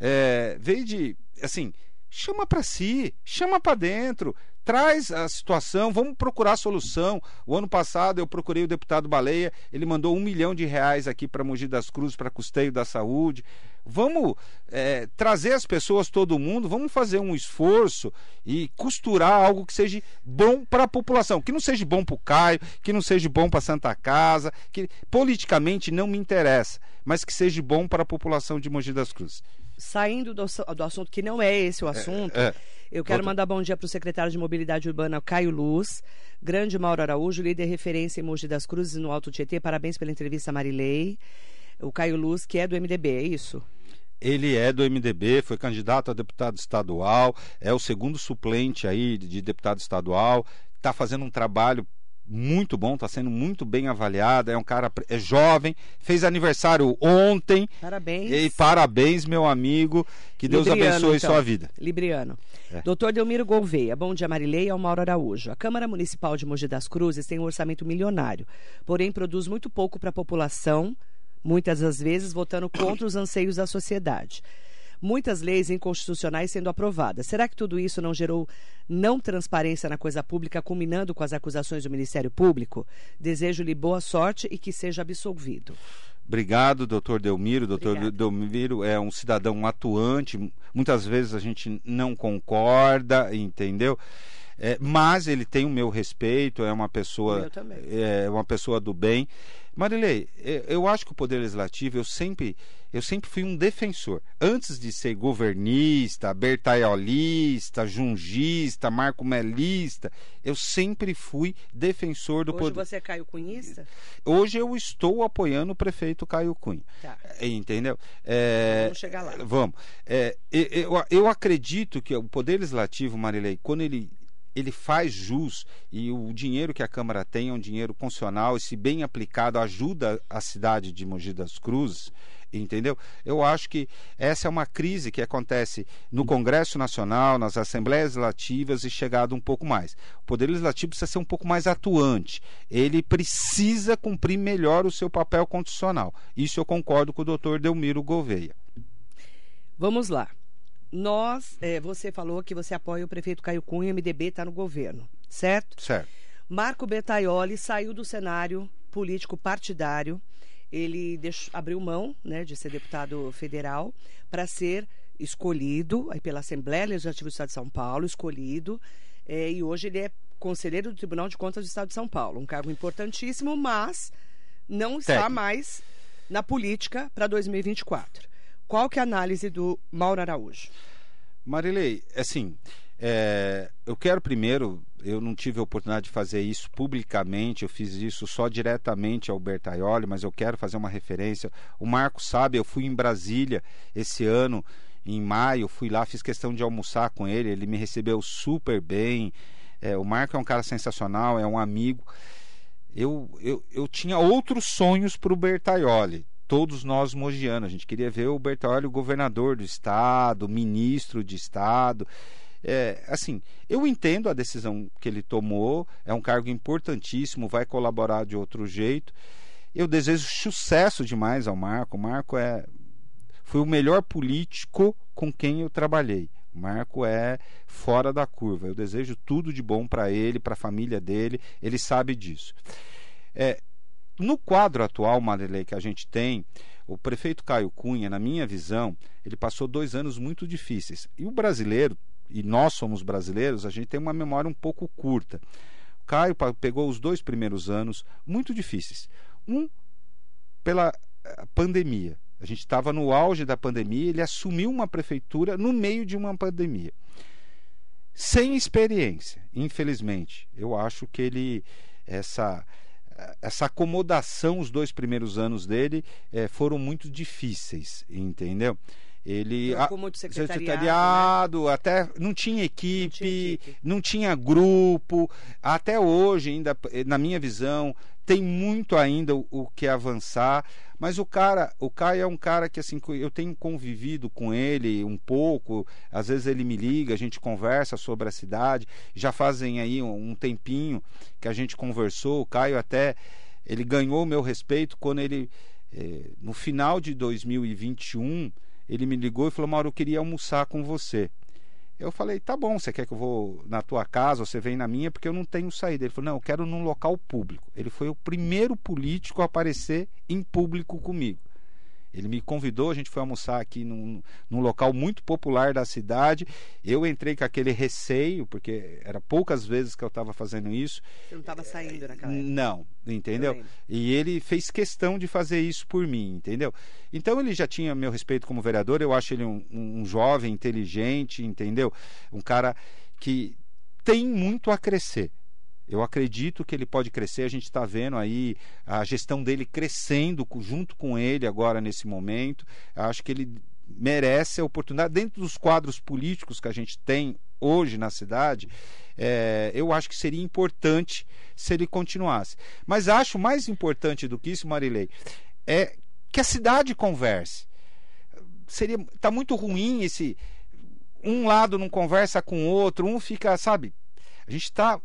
É, veio de, assim, chama para si, chama para dentro, traz a situação, vamos procurar solução. O ano passado eu procurei o deputado Baleia, ele mandou um milhão de reais aqui para Mogi das Cruzes para custeio da saúde. Vamos é, trazer as pessoas, todo mundo, vamos fazer um esforço e costurar algo que seja bom para a população, que não seja bom para o Caio, que não seja bom para Santa Casa, que politicamente não me interessa, mas que seja bom para a população de Mogi das Cruzes. Saindo do, do assunto que não é esse o assunto. É, é. Eu quero mandar bom dia para o secretário de Mobilidade Urbana, Caio Luz, grande Mauro Araújo, líder referência em Mogi das Cruzes no Alto Tietê. Parabéns pela entrevista, Marilei. O Caio Luz, que é do MDB, é isso? Ele é do MDB, foi candidato a deputado estadual, é o segundo suplente aí de deputado estadual, está fazendo um trabalho muito bom, está sendo muito bem avaliado. É um cara é jovem, fez aniversário ontem. Parabéns. E parabéns, meu amigo. Que Deus Libriano, abençoe então. sua vida. Libriano. É. Doutor Delmiro Gouveia, bom dia Marilei ao Mauro Araújo. A Câmara Municipal de Mogi das Cruzes tem um orçamento milionário, porém produz muito pouco para a população, muitas das vezes votando contra os anseios da sociedade muitas leis inconstitucionais sendo aprovadas. Será que tudo isso não gerou não transparência na coisa pública, culminando com as acusações do Ministério Público? Desejo-lhe boa sorte e que seja absolvido. Obrigado, doutor Delmiro. Doutor Delmiro é um cidadão atuante. Muitas vezes a gente não concorda, entendeu? É, mas ele tem o meu respeito, é uma pessoa, é uma pessoa do bem. Marilei, eu acho que o Poder Legislativo, eu sempre, eu sempre fui um defensor. Antes de ser governista, bertaiolista, jungista, marcomelista, eu sempre fui defensor do Hoje Poder... Hoje você é Caio Cunhista? Hoje eu estou apoiando o prefeito Caio Cunha. Tá. Entendeu? É... Vamos chegar lá. Vamos. É, eu, eu acredito que o Poder Legislativo, Marilei, quando ele ele faz jus e o dinheiro que a Câmara tem é um dinheiro constitucional e se bem aplicado ajuda a cidade de Mogi das Cruzes, entendeu? Eu acho que essa é uma crise que acontece no Congresso Nacional, nas Assembleias Legislativas e chegado um pouco mais. O Poder Legislativo precisa ser um pouco mais atuante. Ele precisa cumprir melhor o seu papel constitucional. Isso eu concordo com o doutor Delmiro Gouveia. Vamos lá nós, é, você falou que você apoia o prefeito Caio Cunha, o MDB está no governo, certo? Certo. Marco Bertaioli saiu do cenário político partidário. Ele deixou, abriu mão né, de ser deputado federal para ser escolhido aí, pela Assembleia Legislativa do Estado de São Paulo, escolhido, é, e hoje ele é conselheiro do Tribunal de Contas do Estado de São Paulo. Um cargo importantíssimo, mas não está Técnico. mais na política para 2024. Qual que é a análise do Mauro Araújo? Marilei, assim, é, eu quero primeiro, eu não tive a oportunidade de fazer isso publicamente, eu fiz isso só diretamente ao Bertaioli, mas eu quero fazer uma referência. O Marco sabe, eu fui em Brasília esse ano, em maio, fui lá, fiz questão de almoçar com ele, ele me recebeu super bem. É, o Marco é um cara sensacional, é um amigo. Eu, eu, eu tinha outros sonhos para o Bertaioli todos nós mogianos. A gente queria ver o Bertolli governador do estado, ministro de estado. É, assim, eu entendo a decisão que ele tomou, é um cargo importantíssimo, vai colaborar de outro jeito. Eu desejo sucesso demais ao Marco. O Marco é foi o melhor político com quem eu trabalhei. Marco é fora da curva. Eu desejo tudo de bom para ele, para a família dele. Ele sabe disso. É, no quadro atual, Marilei, que a gente tem, o prefeito Caio Cunha, na minha visão, ele passou dois anos muito difíceis. E o brasileiro, e nós somos brasileiros, a gente tem uma memória um pouco curta. Caio pegou os dois primeiros anos muito difíceis. Um, pela eh, pandemia. A gente estava no auge da pandemia, ele assumiu uma prefeitura no meio de uma pandemia. Sem experiência, infelizmente. Eu acho que ele. Essa, essa acomodação, os dois primeiros anos dele, é, foram muito difíceis, entendeu? Ele Trocou muito secretariado, secretariado até não tinha, equipe, não tinha equipe, não tinha grupo. Até hoje, ainda na minha visão, tem muito ainda o, o, que avançar. Mas o cara, o Caio é um cara que assim, eu tenho convivido com ele um pouco. Às vezes ele me liga, a gente conversa sobre a cidade. Já fazem aí um, um tempinho que a gente conversou. O Caio até ele ganhou o meu respeito quando ele eh, no final de 2021 ele me ligou e falou: Mauro, eu queria almoçar com você. Eu falei: tá bom, você quer que eu vou na tua casa ou você vem na minha? Porque eu não tenho saída. Ele falou: não, eu quero num local público. Ele foi o primeiro político a aparecer em público comigo. Ele me convidou, a gente foi almoçar aqui num, num local muito popular da cidade. Eu entrei com aquele receio, porque era poucas vezes que eu estava fazendo isso. Você não estava saindo naquela época? Não, entendeu? E ele fez questão de fazer isso por mim, entendeu? Então ele já tinha meu respeito como vereador. Eu acho ele um, um jovem inteligente, entendeu? Um cara que tem muito a crescer. Eu acredito que ele pode crescer. A gente está vendo aí a gestão dele crescendo junto com ele agora nesse momento. Acho que ele merece a oportunidade dentro dos quadros políticos que a gente tem hoje na cidade. É, eu acho que seria importante se ele continuasse. Mas acho mais importante do que isso, Marilei, é que a cidade converse. Seria tá muito ruim esse um lado não conversa com o outro, um fica, sabe? A gente está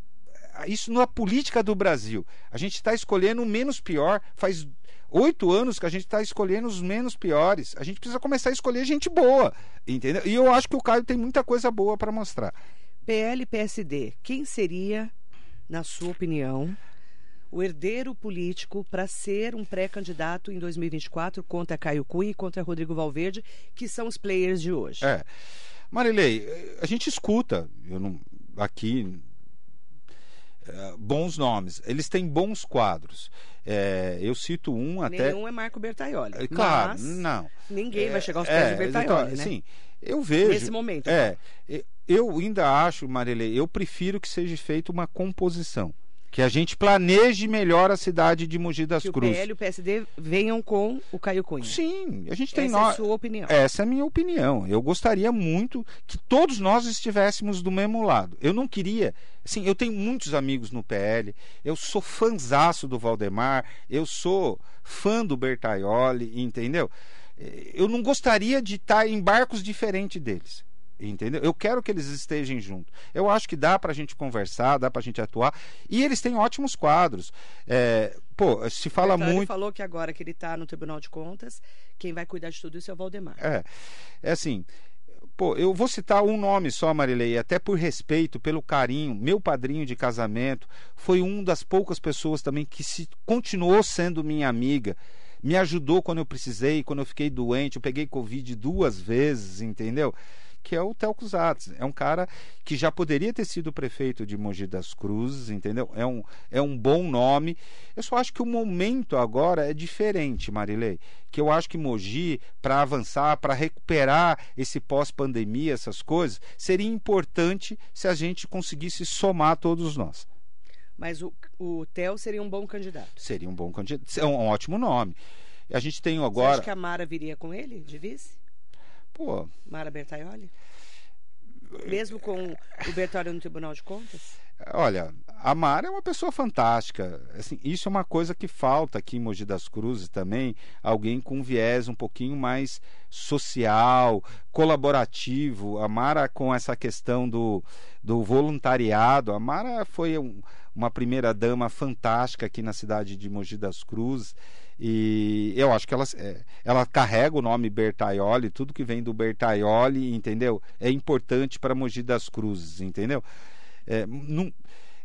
isso não é política do Brasil. A gente está escolhendo o menos pior. Faz oito anos que a gente está escolhendo os menos piores. A gente precisa começar a escolher gente boa, entendeu? E eu acho que o Caio tem muita coisa boa para mostrar. PL PSD, quem seria, na sua opinião, o herdeiro político para ser um pré-candidato em 2024 contra Caio Cunha e contra Rodrigo Valverde, que são os players de hoje? É. Marilei, a gente escuta, eu não, aqui eh, bons nomes. Eles têm bons quadros. É, eu cito um até. Nenhum é Marco Bertaioli. Eh, claro, não. Ninguém é, vai chegar aos pés é, de Bertaioli, então, né? Sim, eu vejo. Nesse momento. É, então. eu ainda acho, Marilei, eu prefiro que seja feita uma composição que a gente planeje melhor a cidade de Mogi das que Cruzes. o PL e o PSD venham com o Caio Cunha. Sim, a gente tem Essa no... é a sua opinião. Essa é a minha opinião. Eu gostaria muito que todos nós estivéssemos do mesmo lado. Eu não queria, sim, eu tenho muitos amigos no PL. Eu sou fanzaço do Valdemar, eu sou fã do Bertaioli, entendeu? Eu não gostaria de estar em barcos diferentes deles. Entendeu? Eu quero que eles estejam juntos. Eu acho que dá para a gente conversar, dá para a gente atuar. E eles têm ótimos quadros. É, pô, se fala então, muito. Ele falou que agora que ele está no Tribunal de Contas, quem vai cuidar de tudo isso é o Valdemar. É, é assim. Pô, eu vou citar um nome só, Marilei, até por respeito, pelo carinho. Meu padrinho de casamento foi um das poucas pessoas também que se continuou sendo minha amiga me ajudou quando eu precisei, quando eu fiquei doente, eu peguei Covid duas vezes, entendeu? Que é o Telco Zatz. É um cara que já poderia ter sido prefeito de Mogi das Cruzes, entendeu? É um, é um bom nome. Eu só acho que o momento agora é diferente, Marilei. Que eu acho que Mogi, para avançar, para recuperar esse pós-pandemia, essas coisas, seria importante se a gente conseguisse somar todos nós. Mas o, o Theo seria um bom candidato. Seria um bom candidato. É um, um ótimo nome. A gente tem agora. Você acha que a Mara viria com ele, de vice? Pô. Mara Bertaioli? Mesmo com o Bertaioli no Tribunal de Contas? Olha, a Mara é uma pessoa fantástica. Assim, isso é uma coisa que falta aqui em Mogi das Cruzes também. Alguém com um viés um pouquinho mais social, colaborativo. A Mara com essa questão do, do voluntariado. A Mara foi um, uma primeira dama fantástica aqui na cidade de Mogi das Cruzes. E eu acho que ela, é, ela carrega o nome Bertaioli, tudo que vem do Bertaioli, entendeu? É importante para Mogi das Cruzes, entendeu? É, não,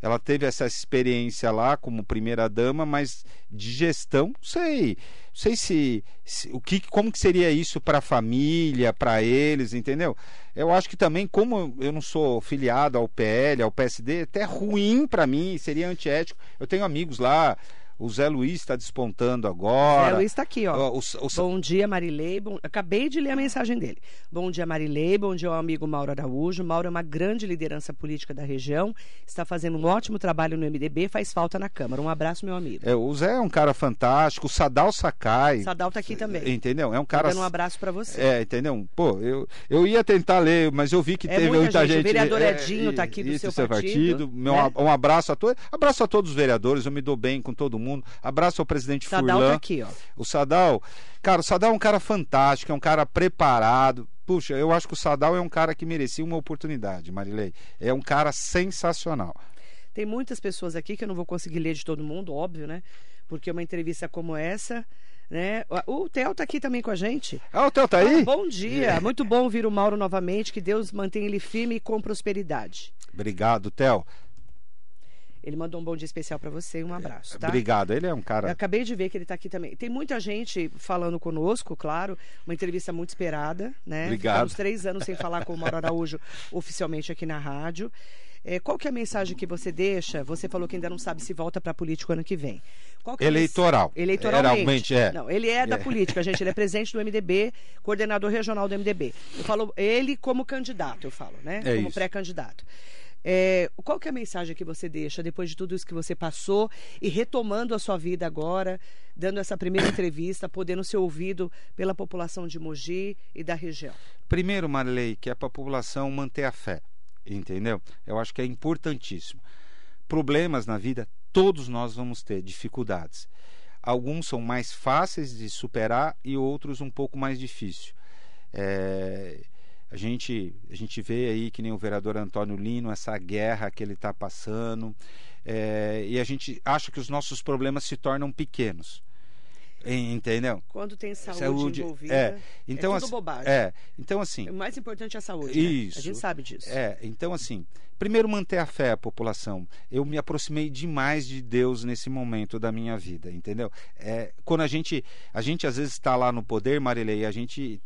ela teve essa experiência lá como primeira dama, mas de gestão, não sei, não sei se, se, o que, como que seria isso para a família, para eles, entendeu? Eu acho que também, como eu não sou filiado ao PL, ao PSD, é até ruim para mim, seria antiético. Eu tenho amigos lá, o Zé Luiz está despontando agora. Zé Luiz está aqui, ó. O, o, o... Bom dia, Marilei. Bom... Acabei de ler a mensagem dele. Bom dia, Marilei. Bom dia ao amigo Mauro Araújo. Mauro é uma grande liderança política da região. Está fazendo um ótimo trabalho no MDB. Faz falta na Câmara. Um abraço, meu amigo. É, o Zé é um cara fantástico. O Sadal Sakai. Sadal está aqui também. Entendeu? É um cara. Dando um abraço para você. É, entendeu? Pô, eu, eu ia tentar ler, mas eu vi que é teve muita, gente. gente. O vereador é, Edinho está aqui do seu, partido. partido. Meu, né? Um abraço a todos. Abraço a todos os vereadores. Eu me dou bem com todo mundo. Abraço ao presidente Sadal Furlan. Tá aqui, ó. O Sadal, cara, o Sadal é um cara fantástico, é um cara preparado. Puxa, eu acho que o Sadal é um cara que merecia uma oportunidade, Marilei. É um cara sensacional. Tem muitas pessoas aqui que eu não vou conseguir ler de todo mundo, óbvio, né? Porque uma entrevista como essa, né? O Theo tá aqui também com a gente. Ah, o Theo tá aí? Ah, bom dia. Muito bom ouvir o Mauro novamente. Que Deus mantenha ele firme e com prosperidade. Obrigado, Theo. Ele mandou um bom dia especial para você e um abraço, tá? Obrigado, ele é um cara. Eu acabei de ver que ele está aqui também. Tem muita gente falando conosco, claro. Uma entrevista muito esperada, né? Obrigado. Ficamos três anos sem falar com o Mauro Araújo oficialmente aqui na rádio. É, qual que é a mensagem que você deixa? Você falou que ainda não sabe se volta para político ano que vem. Que é Eleitoral. É Eleitoralmente. É. Não, ele é da é. política, gente. Ele é presidente do MDB, coordenador regional do MDB. Eu falo ele como candidato, eu falo, né? É como pré-candidato. É, qual que é a mensagem que você deixa depois de tudo isso que você passou e retomando a sua vida agora, dando essa primeira entrevista, podendo ser ouvido pela população de Mogi e da região? Primeiro, Marley, que é para a população manter a fé, entendeu? Eu acho que é importantíssimo. Problemas na vida, todos nós vamos ter dificuldades. Alguns são mais fáceis de superar e outros um pouco mais difíceis. É, a gente, a gente vê aí que nem o vereador Antônio Lino, essa guerra que ele está passando, é, e a gente acha que os nossos problemas se tornam pequenos. Entendeu? Quando tem saúde, saúde envolvida, é, então, é tudo assim, bobagem. É, então assim... O mais importante é a saúde, isso, né? A gente sabe disso. É, então assim, primeiro manter a fé, a população. Eu me aproximei demais de Deus nesse momento da minha vida, entendeu? É, quando a gente, a gente às vezes está lá no poder, Marilei, a gente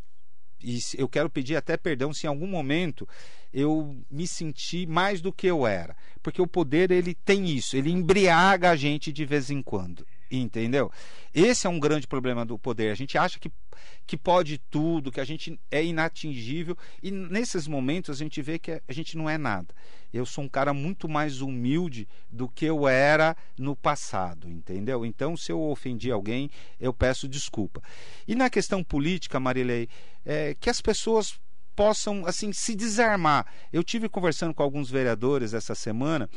e eu quero pedir até perdão se em algum momento eu me senti mais do que eu era, porque o poder ele tem isso, ele embriaga a gente de vez em quando. Entendeu? Esse é um grande problema do poder. A gente acha que, que pode tudo, que a gente é inatingível, e nesses momentos a gente vê que a gente não é nada. Eu sou um cara muito mais humilde do que eu era no passado, entendeu? Então, se eu ofendi alguém, eu peço desculpa. E na questão política, Marilei, é, que as pessoas possam assim se desarmar. Eu tive conversando com alguns vereadores essa semana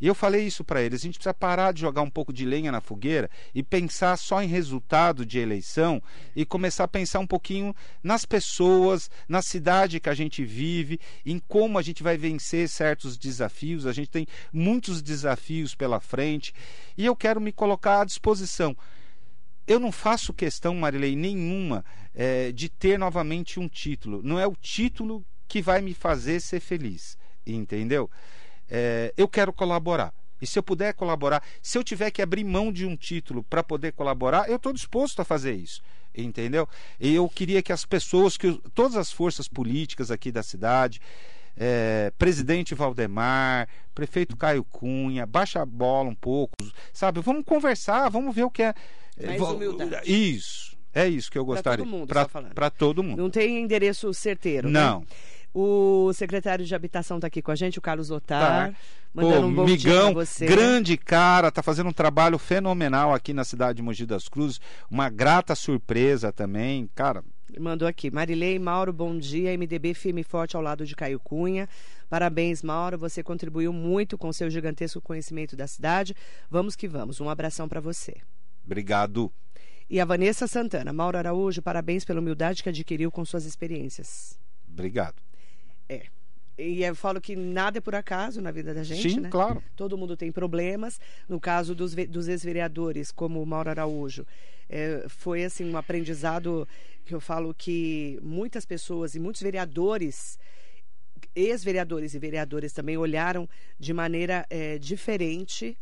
e eu falei isso para eles: a gente precisa parar de jogar um pouco de lenha na fogueira e pensar só em resultado de eleição e começar a pensar um pouquinho nas pessoas, na cidade que a gente vive, em como a gente vai vencer certos desafios. A gente tem muitos desafios pela frente e eu quero me colocar à disposição. Eu não faço questão, Marilei, nenhuma é, de ter novamente um título. Não é o título que vai me fazer ser feliz, entendeu? É, eu quero colaborar. E se eu puder colaborar, se eu tiver que abrir mão de um título para poder colaborar, eu estou disposto a fazer isso. Entendeu? E eu queria que as pessoas, que todas as forças políticas aqui da cidade, é, presidente Valdemar, prefeito Caio Cunha, baixa a bola um pouco, sabe? Vamos conversar, vamos ver o que é. é Mais humildade. Isso. É isso que eu gostaria. Para todo mundo. Para todo mundo. Não tem endereço certeiro. Né? Não. Né? O secretário de Habitação está aqui com a gente, o Carlos Otar. Tá. Mandando Pô, um bom migão, dia você. grande cara, tá fazendo um trabalho fenomenal aqui na cidade de Mogi das Cruzes. Uma grata surpresa também, cara. Mandou aqui. Marilei Mauro, bom dia. MDB firme e forte ao lado de Caio Cunha. Parabéns, Mauro. Você contribuiu muito com seu gigantesco conhecimento da cidade. Vamos que vamos. Um abração para você. Obrigado. E a Vanessa Santana. Mauro Araújo, parabéns pela humildade que adquiriu com suas experiências. Obrigado. É. E eu falo que nada é por acaso na vida da gente, Sim, né? claro. Todo mundo tem problemas. No caso dos, dos ex-vereadores, como o Mauro Araújo, é, foi assim um aprendizado que eu falo que muitas pessoas e muitos vereadores ex-vereadores e vereadoras também olharam de maneira é, diferente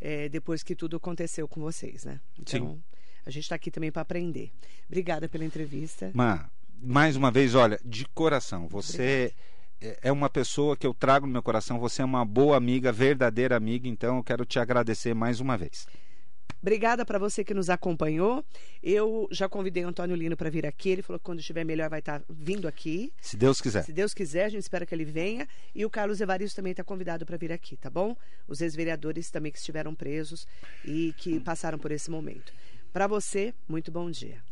é, depois que tudo aconteceu com vocês, né? Então, Sim. a gente está aqui também para aprender. Obrigada pela entrevista. Ma, mais uma vez, olha, de coração, você Obrigada. é uma pessoa que eu trago no meu coração, você é uma boa amiga, verdadeira amiga, então eu quero te agradecer mais uma vez. Obrigada para você que nos acompanhou. Eu já convidei o Antônio Lino para vir aqui. Ele falou que quando estiver melhor vai estar tá vindo aqui. Se Deus quiser. Se Deus quiser, a gente espera que ele venha. E o Carlos Evaristo também está convidado para vir aqui, tá bom? Os ex-vereadores também que estiveram presos e que passaram por esse momento. Para você, muito bom dia.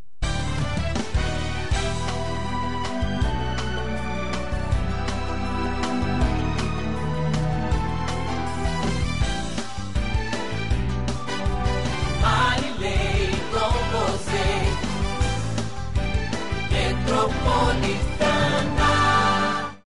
morning.